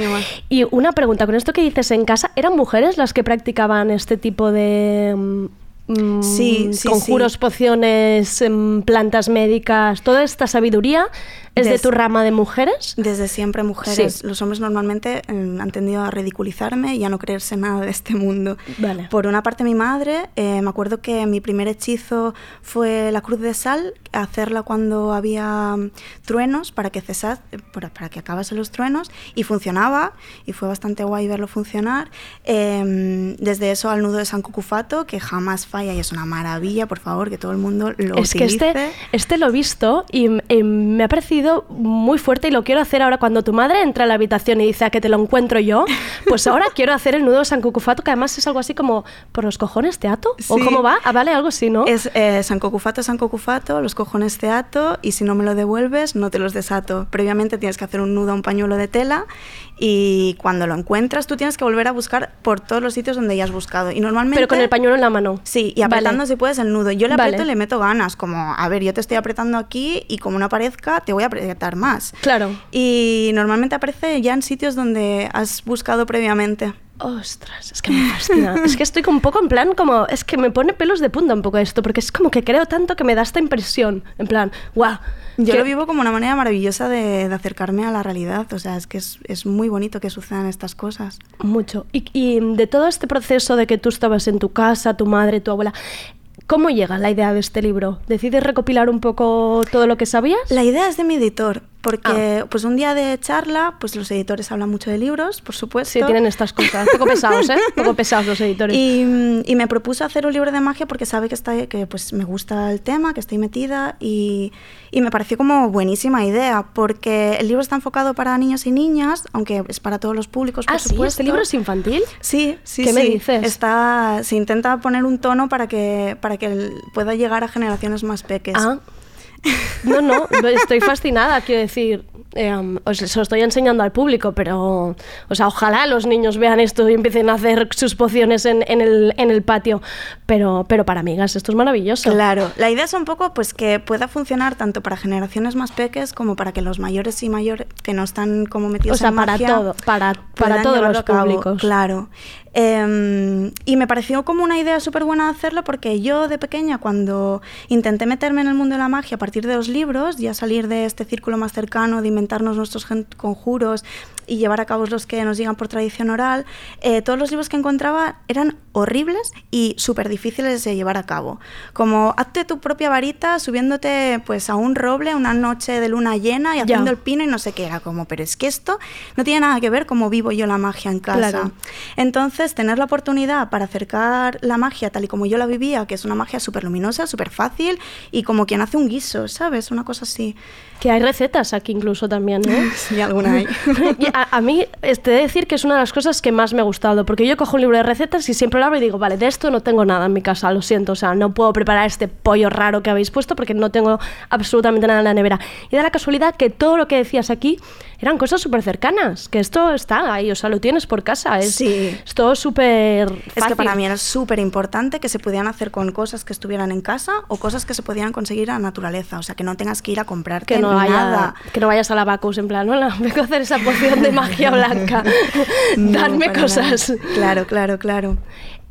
Y una pregunta, con esto que dices en casa, ¿eran mujeres las que practicaban este tipo de mm, Sí, sí, conjuros, sí. pociones, em, plantas médicas? ¿Toda esta sabiduría es de tu rama de mujeres? Desde siempre mujeres. Los hombres normalmente eh, han tendido a ridiculizarme y a no creerse nada de este mundo. Vale. Por una parte mi madre, eh, me acuerdo que mi primer hechizo fue la cruz de sal, hacerla cuando había mm, truenos para que cesas, para, para que acabasen los truenos y funcionaba y fue bastante guay verlo funcionar. Eh, desde eso al nudo de San Cucufato, que jamás falla y es una maravilla, por favor, que todo el mundo lo es que utilice. este, este lo he visto y eh, me ha parecido muy fuerte y lo quiero hacer ahora cuando tu madre entra a la habitación y dice a que te lo encuentro yo, pues ahora quiero hacer el nudo de San Cucufato, que además es algo así como por los cojones te ato, o Sí. cómo va, ah, vale, algo así, ¿no? Es eh, San Cocufato, San Cocufato, los cojones te ato y si no me lo devuelves no te los desato. Previamente tienes que hacer un nudo a un pañuelo de tela y cuando lo encuentras tú tienes que volver a buscar por todos los sitios donde ya has buscado. Y normalmente... Pero con el pañuelo en la mano. Sí, y apretando Vale. si puedes el nudo. Yo le Vale. aprieto y le meto ganas, como, a ver, yo te estoy apretando aquí y como no aparezca, te voy a apretar más. Claro. Y normalmente aparece ya en sitios donde has buscado previamente. Ostras, es que me fascina. es que estoy un poco en plan, como, es que me pone pelos de punta un poco esto, porque es como que creo tanto que me da esta impresión. En plan, guau. Yo que- lo vivo como una manera maravillosa de, de acercarme a la realidad. O sea, es que es, es muy bonito que sucedan estas cosas. Mucho. Y, y de todo este proceso de que tú estabas en tu casa, tu madre, tu abuela, ¿cómo llega la idea de este libro? ¿Decides recopilar un poco todo lo que sabías? La idea es de mi editor. Porque pues un día de charla, pues los editores hablan mucho de libros, por supuesto. Sí, tienen estas cosas. Poco pesados, ¿eh? Poco pesados los editores. Y, y me propuso hacer un libro de magia porque sabe que, está, que pues, me gusta el tema, que estoy metida y, y me pareció como buenísima idea porque el libro está enfocado para niños y niñas, aunque es para todos los públicos, por Ah, ¿sí? supuesto. ¿Este libro es infantil? Sí, sí, ¿Qué sí. me dices? Está, se intenta poner un tono para que, para que pueda llegar a generaciones más peques. Ah. No, no, estoy fascinada, quiero decir, eh, os lo estoy enseñando al público, pero, o sea, ojalá los niños vean esto y empiecen a hacer sus pociones en, en el, en el patio, pero, pero para amigas, esto es maravilloso. Claro, la idea es un poco pues que pueda funcionar tanto para generaciones más peques como para que los mayores y mayores que no están como metidos O sea, en para magia todo, para, para todos los públicos. Claro. Eh, y me pareció como una idea súper buena hacerlo porque yo de pequeña cuando intenté meterme en el mundo de la magia a partir de los libros, ya salir de este círculo más cercano de inventarnos nuestros conjuros y llevar a cabo los que nos llegan por tradición oral, eh, todos los libros que encontraba eran horribles y súper difíciles de llevar a cabo. Como hazte tu propia varita subiéndote pues a un roble una noche de luna llena y haciendo el pino y no sé qué era como, pero es que esto no tiene nada que ver cómo vivo yo la magia en casa. Claro. Entonces, tener la oportunidad para acercar la magia tal y como yo la vivía, que es una magia súper luminosa, súper fácil y como quien hace un guiso, ¿sabes? Una cosa así. Que hay recetas aquí incluso también, ¿no? Sí, alguna hay. A, a mí, este, de decir que es una de las cosas que más me ha gustado, porque yo cojo un libro de recetas y siempre abro y digo, vale, de esto no tengo nada en mi casa, lo siento, o sea, no puedo preparar este pollo raro que habéis puesto porque no tengo absolutamente nada en la nevera. Y da la casualidad que todo lo que decías aquí eran cosas súper cercanas, que esto está ahí, o sea, lo tienes por casa, es, Sí. es todo súper Es que para mí era súper importante que se pudieran hacer con cosas que estuvieran en casa o cosas que se pudieran conseguir a la naturaleza. O sea, que no tengas que ir a comprarte que no, vaya, nada. que no vayas a la Bacchus en plan, hola, vengo a hacer esa poción de magia blanca. No, para cosas. nada. Claro, claro, claro.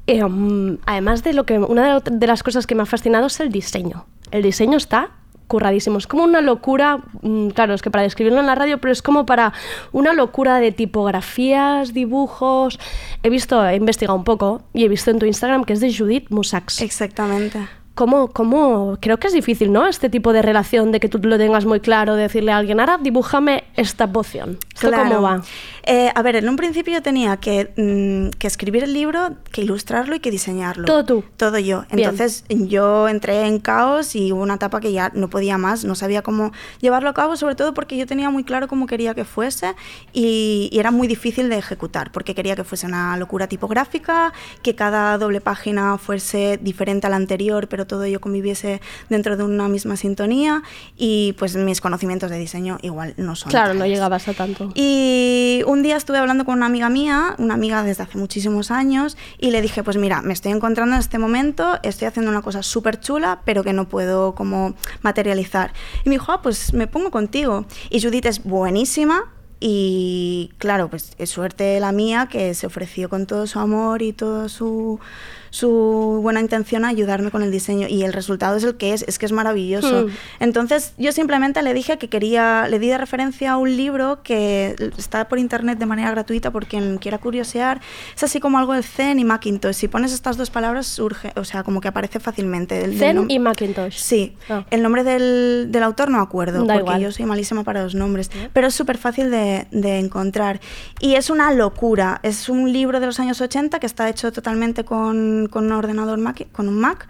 Eh, um, además de lo que una de, de las cosas que me ha fascinado es el diseño. El diseño está curradísimo. Es como una locura, mm, claro, es que para describirlo en la radio, pero es como para una locura de tipografías, dibujos. He visto, he investigado un poco y he visto en tu Instagram que es de Judith Musax. Exactamente. ¿Cómo, cómo? Creo que es difícil, ¿no? Este tipo de relación de que tú lo tengas muy claro, de decirle a alguien, ahora dibújame esta poción. ¿Esto cómo Claro. va? Eh, a ver, en un principio yo tenía que, mm, que escribir el libro, que ilustrarlo y que diseñarlo. Todo tú. Todo yo. Bien. Entonces yo entré en caos y hubo una etapa que ya no podía más, no sabía cómo llevarlo a cabo, sobre todo porque yo tenía muy claro cómo quería que fuese y, y era muy difícil de ejecutar, porque quería que fuese una locura tipográfica, que cada doble página fuese diferente a la anterior, pero todo ello conviviese dentro de una misma sintonía y pues mis conocimientos de diseño igual no son Claro, no llegabas a tanto. Y un día estuve hablando con una amiga mía, una amiga desde hace muchísimos años, y le dije, pues mira, me estoy encontrando en este momento, estoy haciendo una cosa súper chula, pero que no puedo como materializar. Y me dijo, ah, pues me pongo contigo. Y Judith es buenísima. Y claro, pues es suerte la mía que se ofreció con todo su amor y toda su, su buena intención a ayudarme con el diseño. Y el resultado es el que es, es que es maravilloso. Hmm. Entonces yo simplemente le dije que quería, le di de referencia a un libro que está por internet de manera gratuita por quien quiera curiosear. Es así como algo de Zen y Macintosh. Si pones estas dos palabras surge, o sea, como que aparece fácilmente. El- Zen y Macintosh. Sí, Ah. el nombre del, del autor no acuerdo, Da porque igual. yo soy malísima para los nombres, pero es súper fácil de, de encontrar. Y es una locura, es un libro de los años 80 que está hecho totalmente con, con un ordenador Mac, con un Mac,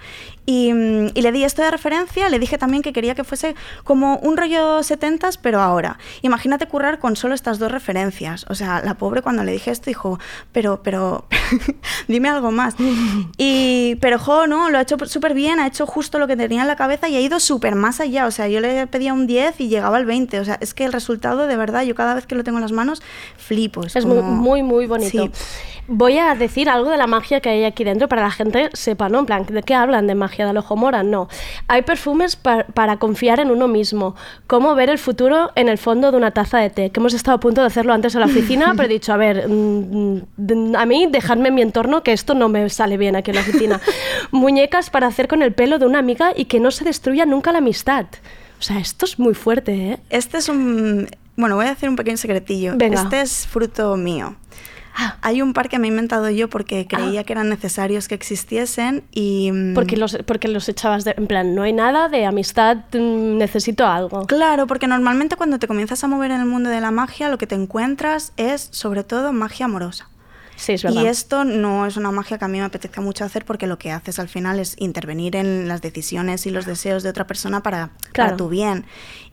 y, mm, y le di esto de referencia, le dije también que quería que fuese como un rollo 70s, pero ahora. Imagínate currar con solo estas dos referencias. O sea, la pobre cuando le dije esto dijo, pero, pero, dime algo más. Y, pero jo, no, lo ha hecho súper bien, ha hecho justo lo que tenía en la cabeza y ha ido súper más allá. O sea, yo le pedía un 10 y llegaba al 20. O sea, es que el resultado, de verdad, yo cada vez que lo tengo en las manos, flipo. Es, Es como- muy, muy bonito. Sí. Voy a decir algo de la magia que hay aquí dentro para que la gente sepa, ¿no? En plan, ¿de qué hablan de magia del ojo mora? No. Hay perfumes pa- para confiar en uno mismo. Cómo ver el futuro en el fondo de una taza de té. Que hemos estado a punto de hacerlo antes en la oficina, pero he dicho, a ver, mm, mm, a mí dejadme en mi entorno que esto no me sale bien aquí en la oficina. Muñecas para hacer con el pelo de una amiga y que no se destruya nunca la amistad. O sea, esto es muy fuerte, ¿eh? Este es un... Bueno, voy a hacer un pequeño secretillo. Venga. Este es fruto mío. Hay un par que me he inventado yo porque creía que eran necesarios que existiesen y... mm, Porque los, porque los echabas de, en plan, no hay nada de amistad, mm, necesito algo. Claro, porque normalmente cuando te comienzas a mover en el mundo de la magia, lo que te encuentras es sobre todo magia amorosa. Sí, es verdad. Y esto no es una magia que a mí me apetezca mucho hacer porque lo que haces al final es intervenir en las decisiones y los deseos de otra persona para, Claro. para tu bien.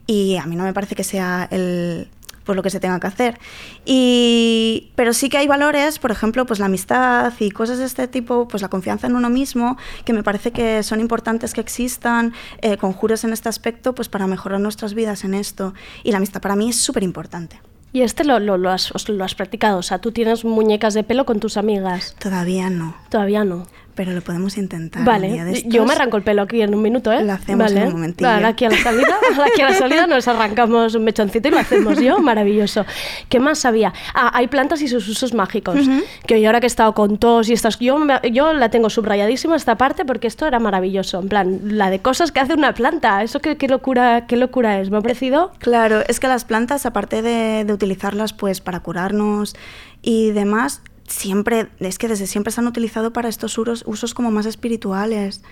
Y a mí no me parece que sea el pues lo que se tenga que hacer. Y, pero sí que hay valores, por ejemplo, pues la amistad y cosas de este tipo, pues la confianza en uno mismo, que me parece que son importantes que existan eh, conjuros en este aspecto, pues para mejorar nuestras vidas en esto. Y la amistad para mí es súper importante. Y este lo, lo, lo has, lo has practicado, o sea, tú tienes muñecas de pelo con tus amigas. Todavía no. Todavía no. Pero lo podemos intentar. Vale, yo me arranco el pelo aquí en un minuto, ¿eh? Lo hacemos en un momentillo. Vale, aquí a la salida, aquí a la salida nos arrancamos un mechoncito y lo hacemos yo, maravilloso. ¿Qué más sabía? Ah, hay plantas y sus usos mágicos. Que hoy ahora que he estado con tos y estas, yo, me- yo la tengo subrayadísima esta parte porque esto era maravilloso. En plan, la de cosas que hace una planta. Eso qué, qué locura, qué locura es. Me ha parecido Claro, es que las plantas, aparte de, de utilizarlas pues para curarnos y demás, siempre, es que desde siempre se han utilizado para estos usos, como más espirituales.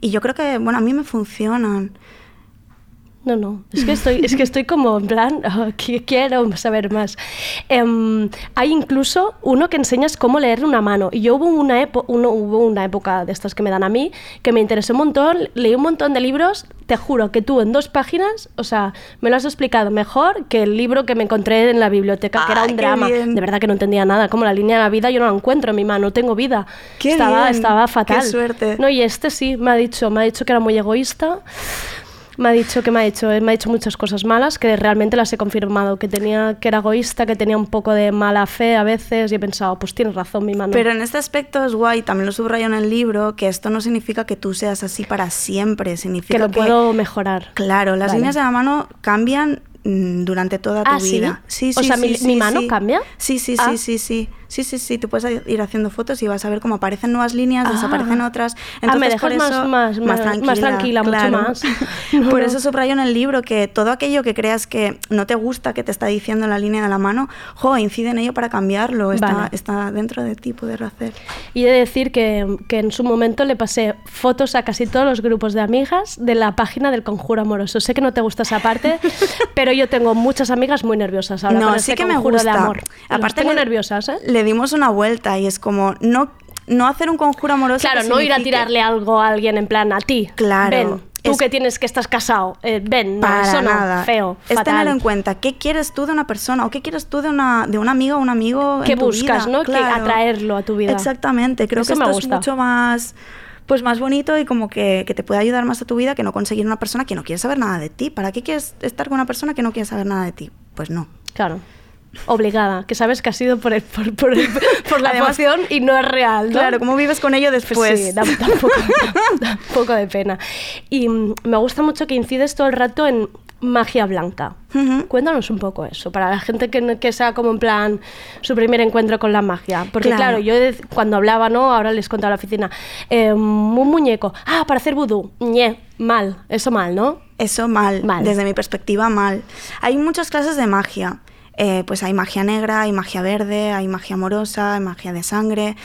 Y yo creo que, bueno, a mí me funcionan. No, no, es que estoy, es que estoy como en plan, que quiero saber más. Em, hay incluso uno que enseñas cómo leer una mano. Y yo hubo una, epo- uno, hubo una época de estas que me dan a mí que me interesó un montón, leí un montón de libros, te juro que tú en dos páginas, o sea, me lo has explicado mejor que el libro que me encontré en la biblioteca, que era un qué drama. bien. De verdad que no entendía nada, como la línea de la vida yo no la encuentro en mi mano, no tengo vida. Qué estaba, bien, estaba qué fatal. suerte. No, y este sí, me ha dicho, me ha dicho que era muy egoísta. Me ha dicho que me ha hecho, me ha hecho muchas cosas malas, que realmente las he confirmado, que tenía, que era egoísta, que tenía un poco de mala fe a veces, y he pensado, pues tienes razón, mi mano. Pero en este aspecto es guay, también lo subrayo en el libro, que esto no significa que tú seas así para siempre, significa que lo puedo mejorar. Claro, las Vale. líneas de la mano cambian mm, durante toda tu Ah, ¿sí? vida. Sí, O sí, sea, sí, mi- mano cambia? Sí, sí, Ah. sí, sí, sí. Sí, sí, sí, tú puedes ir haciendo fotos y vas a ver cómo aparecen nuevas líneas, Ah. desaparecen otras. Ah, me Entonces, dejas por más- eso, más- más- más tranquila, mucho claro. más. por No, eso subrayo en el libro que todo aquello que creas que no te gusta que te está diciendo la línea de la mano, jo, incide en ello para cambiarlo. Está, Vale. está dentro de ti poderlo hacer. Y he de decir que, que en su momento le pasé fotos a casi todos los grupos de amigas de la página del Conjuro Amoroso. Sé que no te gusta esa parte, pero yo tengo muchas amigas muy nerviosas ahora no, con sí este que me gusta. de amor. Las Aparte tengo le- nerviosas, ¿eh? Le dimos una vuelta y es como no no hacer un conjuro amoroso. Claro, que no ir a tirarle algo a alguien en plan a ti. Claro, Ven, tú es- que tienes que estás casado. eh, ven, no, para eso no, nada. feo, es fatal. tener en cuenta qué quieres tú de una persona o qué quieres tú de una de un amigo o un amigo ¿Qué en tu buscas, vida. no? Que Claro. atraerlo a tu vida. Exactamente, creo Eso que esto es gusta. mucho más pues más bonito y como que, que te puede ayudar más a tu vida que no conseguir una persona que no quiere saber nada de ti. ¿Para qué quieres estar con una persona que no quiere saber nada de ti? Pues no. Claro. Obligada, que sabes que ha sido por, el- por, por, el- por la Además- emoción y no es real, ¿no? Claro, ¿cómo vives con ello después? Pues sí, da, da un poco, da un poco de pena. Y me gusta mucho que incides todo el rato en magia blanca. Cuéntanos un poco eso, para la gente que, que sea como en plan su primer encuentro con la magia. Porque Claro. claro, yo de- cuando hablaba, ¿no? Ahora les contaba a la oficina, eh, un muñeco, ah, para hacer vudú, ñe, mal, eso mal, ¿no? Eso mal, Mal. desde mi perspectiva mal. Hay muchas clases de magia. Eh, pues hay magia negra, hay magia verde, hay magia amorosa, hay magia de sangre.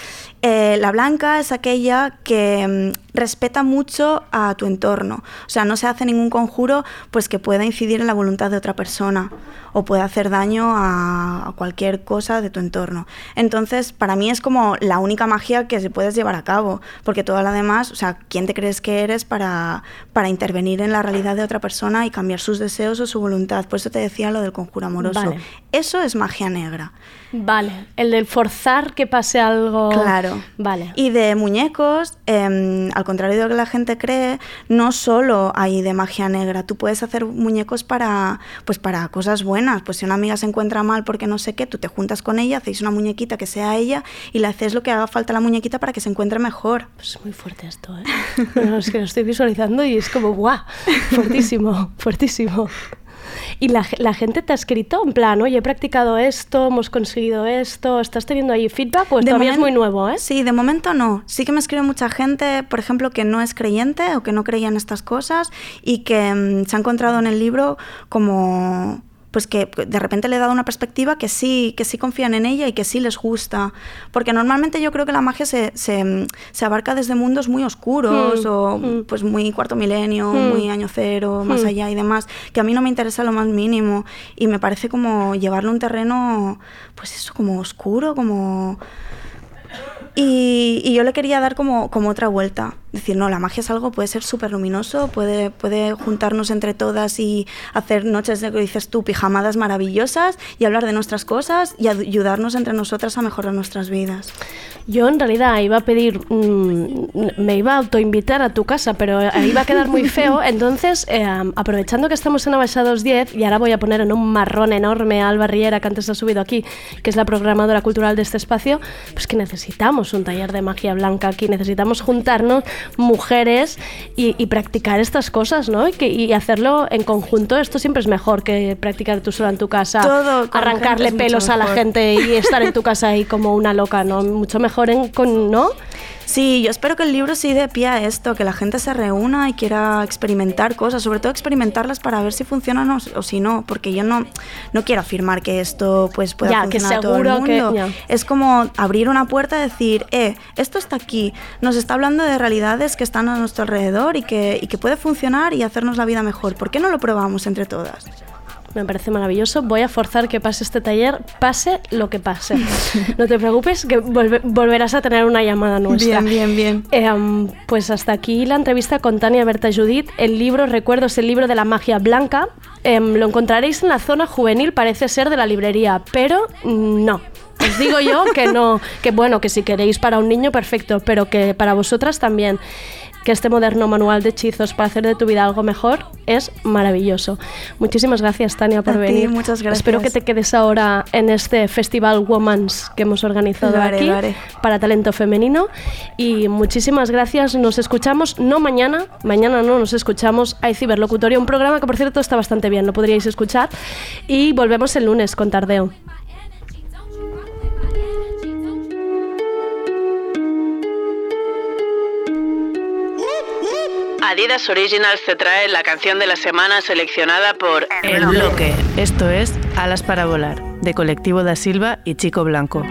Eh, la blanca es aquella que mm, respeta mucho a tu entorno. O sea, no se hace ningún conjuro pues que pueda incidir en la voluntad de otra persona o pueda hacer daño a, a cualquier cosa de tu entorno. Entonces, para mí es como la única magia que se puedes llevar a cabo, porque toda la demás, o sea, ¿quién te crees que eres para, para intervenir en la realidad de otra persona y cambiar sus deseos o su voluntad? Por eso te decía lo del conjuro amoroso. Vale. Eso es magia negra. Vale, el del forzar que pase algo. Claro. Vale. Y de muñecos, em, al contrario de lo que la gente cree, no solo hay de magia negra. Tú puedes hacer muñecos para, pues para cosas buenas. Pues si una amiga se encuentra mal porque no sé qué, tú te juntas con ella, hacéis una muñequita que sea ella y le haces lo que haga falta a la muñequita para que se encuentre mejor. Pues es muy fuerte esto, ¿eh? Es que lo estoy visualizando y es como, ¡guau! Fuertísimo, fuertísimo. Y la, la gente te ha escrito en plan, oye, he practicado esto, hemos conseguido esto, ¿estás teniendo ahí feedback? Pues De todavía es muy nuevo, ¿eh? Sí, de momento no. Sí que me escribe mucha gente, por ejemplo, que no es creyente o que no creía en estas cosas y que mm, se ha encontrado en el libro como pues que de repente le he dado una perspectiva que sí, que sí confían en ella y que sí les gusta. Porque normalmente yo creo que la magia se, se, se abarca desde mundos muy oscuros Mm, o mm. pues muy cuarto milenio, Mm. muy año cero, más allá y demás, que a mí no me interesa lo más mínimo y me parece como llevarlo a un terreno, pues eso, como oscuro, como... Y, y yo le quería dar como, como otra vuelta. Decir, no, la magia es algo, puede ser súper luminoso, puede, puede juntarnos entre todas y hacer noches de que dices tú, pijamadas maravillosas y hablar de nuestras cosas y ayudarnos entre nosotras a mejorar nuestras vidas. Yo en realidad iba a pedir, mm, me iba a autoinvitar a tu casa, pero ahí iba a quedar muy feo. Entonces, eh, aprovechando que estamos en Abaixa 210, y ahora voy a poner en un marrón enorme a Alba Riera, que antes ha subido aquí, que es la programadora cultural de este espacio, pues que necesitamos un taller de magia blanca aquí, necesitamos juntarnos mujeres y, y practicar estas cosas, ¿no? Y, que, y hacerlo en conjunto. Esto siempre es mejor que practicar tú sola en tu casa, Todo arrancarle pelos a la gente y estar en tu casa ahí como una loca, ¿no? Mucho mejor en, con, ¿no? Sí, yo espero que el libro sí dé pie a esto, que la gente se reúna y quiera experimentar cosas, sobre todo experimentarlas para ver si funcionan o, o si no, porque yo no, no quiero afirmar que esto pues pueda Ya, que funcionar a todo el seguro que- mundo. ya. Es como abrir una puerta y decir, eh, esto está aquí, nos está hablando de realidades que están a nuestro alrededor y que, y que puede funcionar y hacernos la vida mejor. ¿Por qué no lo probamos entre todas? Me parece maravilloso. Voy a forzar que pase este taller, pase lo que pase. No te preocupes, que volve- volverás a tener una llamada nuestra. Bien, bien, bien. Em, pues hasta aquí la entrevista con Tania Berta Judith. El libro, recuerdo, es el libro de la magia blanca. Em, lo encontraréis en la zona juvenil, parece ser de la librería, pero mm, no. Os digo yo que no, que bueno, que si queréis para un niño, perfecto, pero que para vosotras también. Que este moderno manual de hechizos para hacer de tu vida algo mejor es maravilloso. Muchísimas gracias, Tania, por A ti, venir. muchas gracias. Espero que te quedes ahora en este festival Womans que hemos organizado haré, aquí para talento femenino. Y muchísimas gracias. Nos escuchamos, no mañana, mañana no, nos escuchamos. Hay Ciberlocutorio, un programa que por cierto está bastante bien, lo podríais escuchar. Y volvemos el lunes con Tardeo. Adidas Originals te trae la canción de la semana seleccionada por El bloque. Esto es Alas para volar, de Colectivo da Silva y Chico Blanco.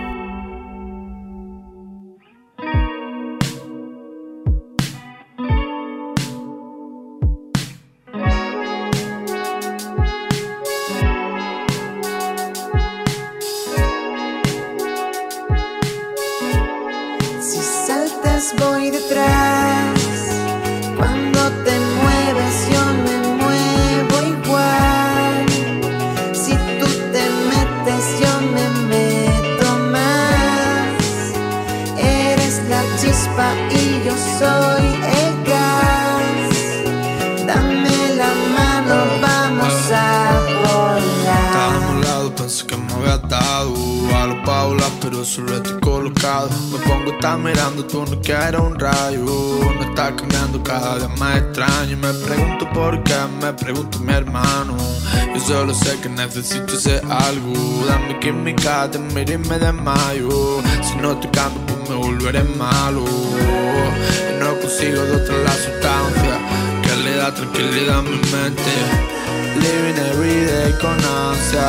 Necesito ese algo. Dame química, te miro y me desmayo. Si no te cambio, pues me volveré malo. Y no consigo de otra la sustancia que le da tranquilidad a mi mente. Living every day con ansia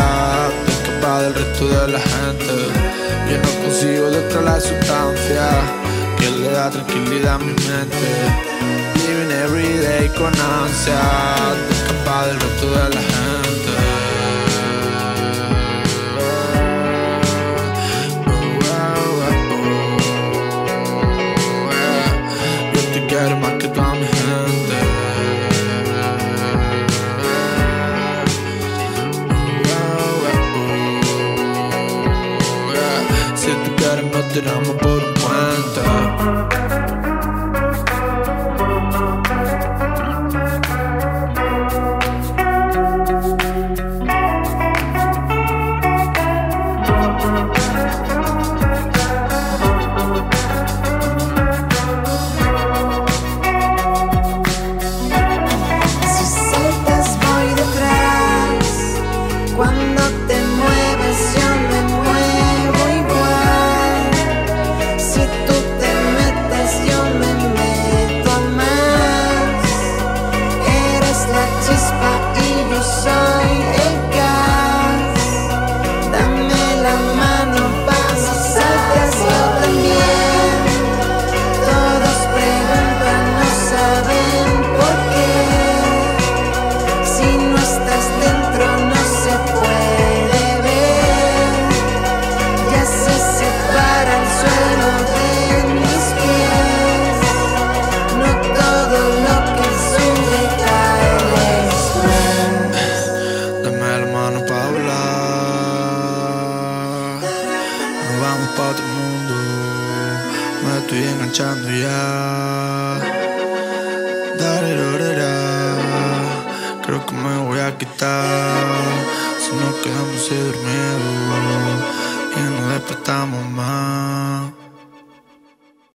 escapar del resto de la gente Yo no consigo de otra la sustancia Que le da tranquilidad a mi mente Living every day con ansia escapar del resto de la gente quieres nos tiramos por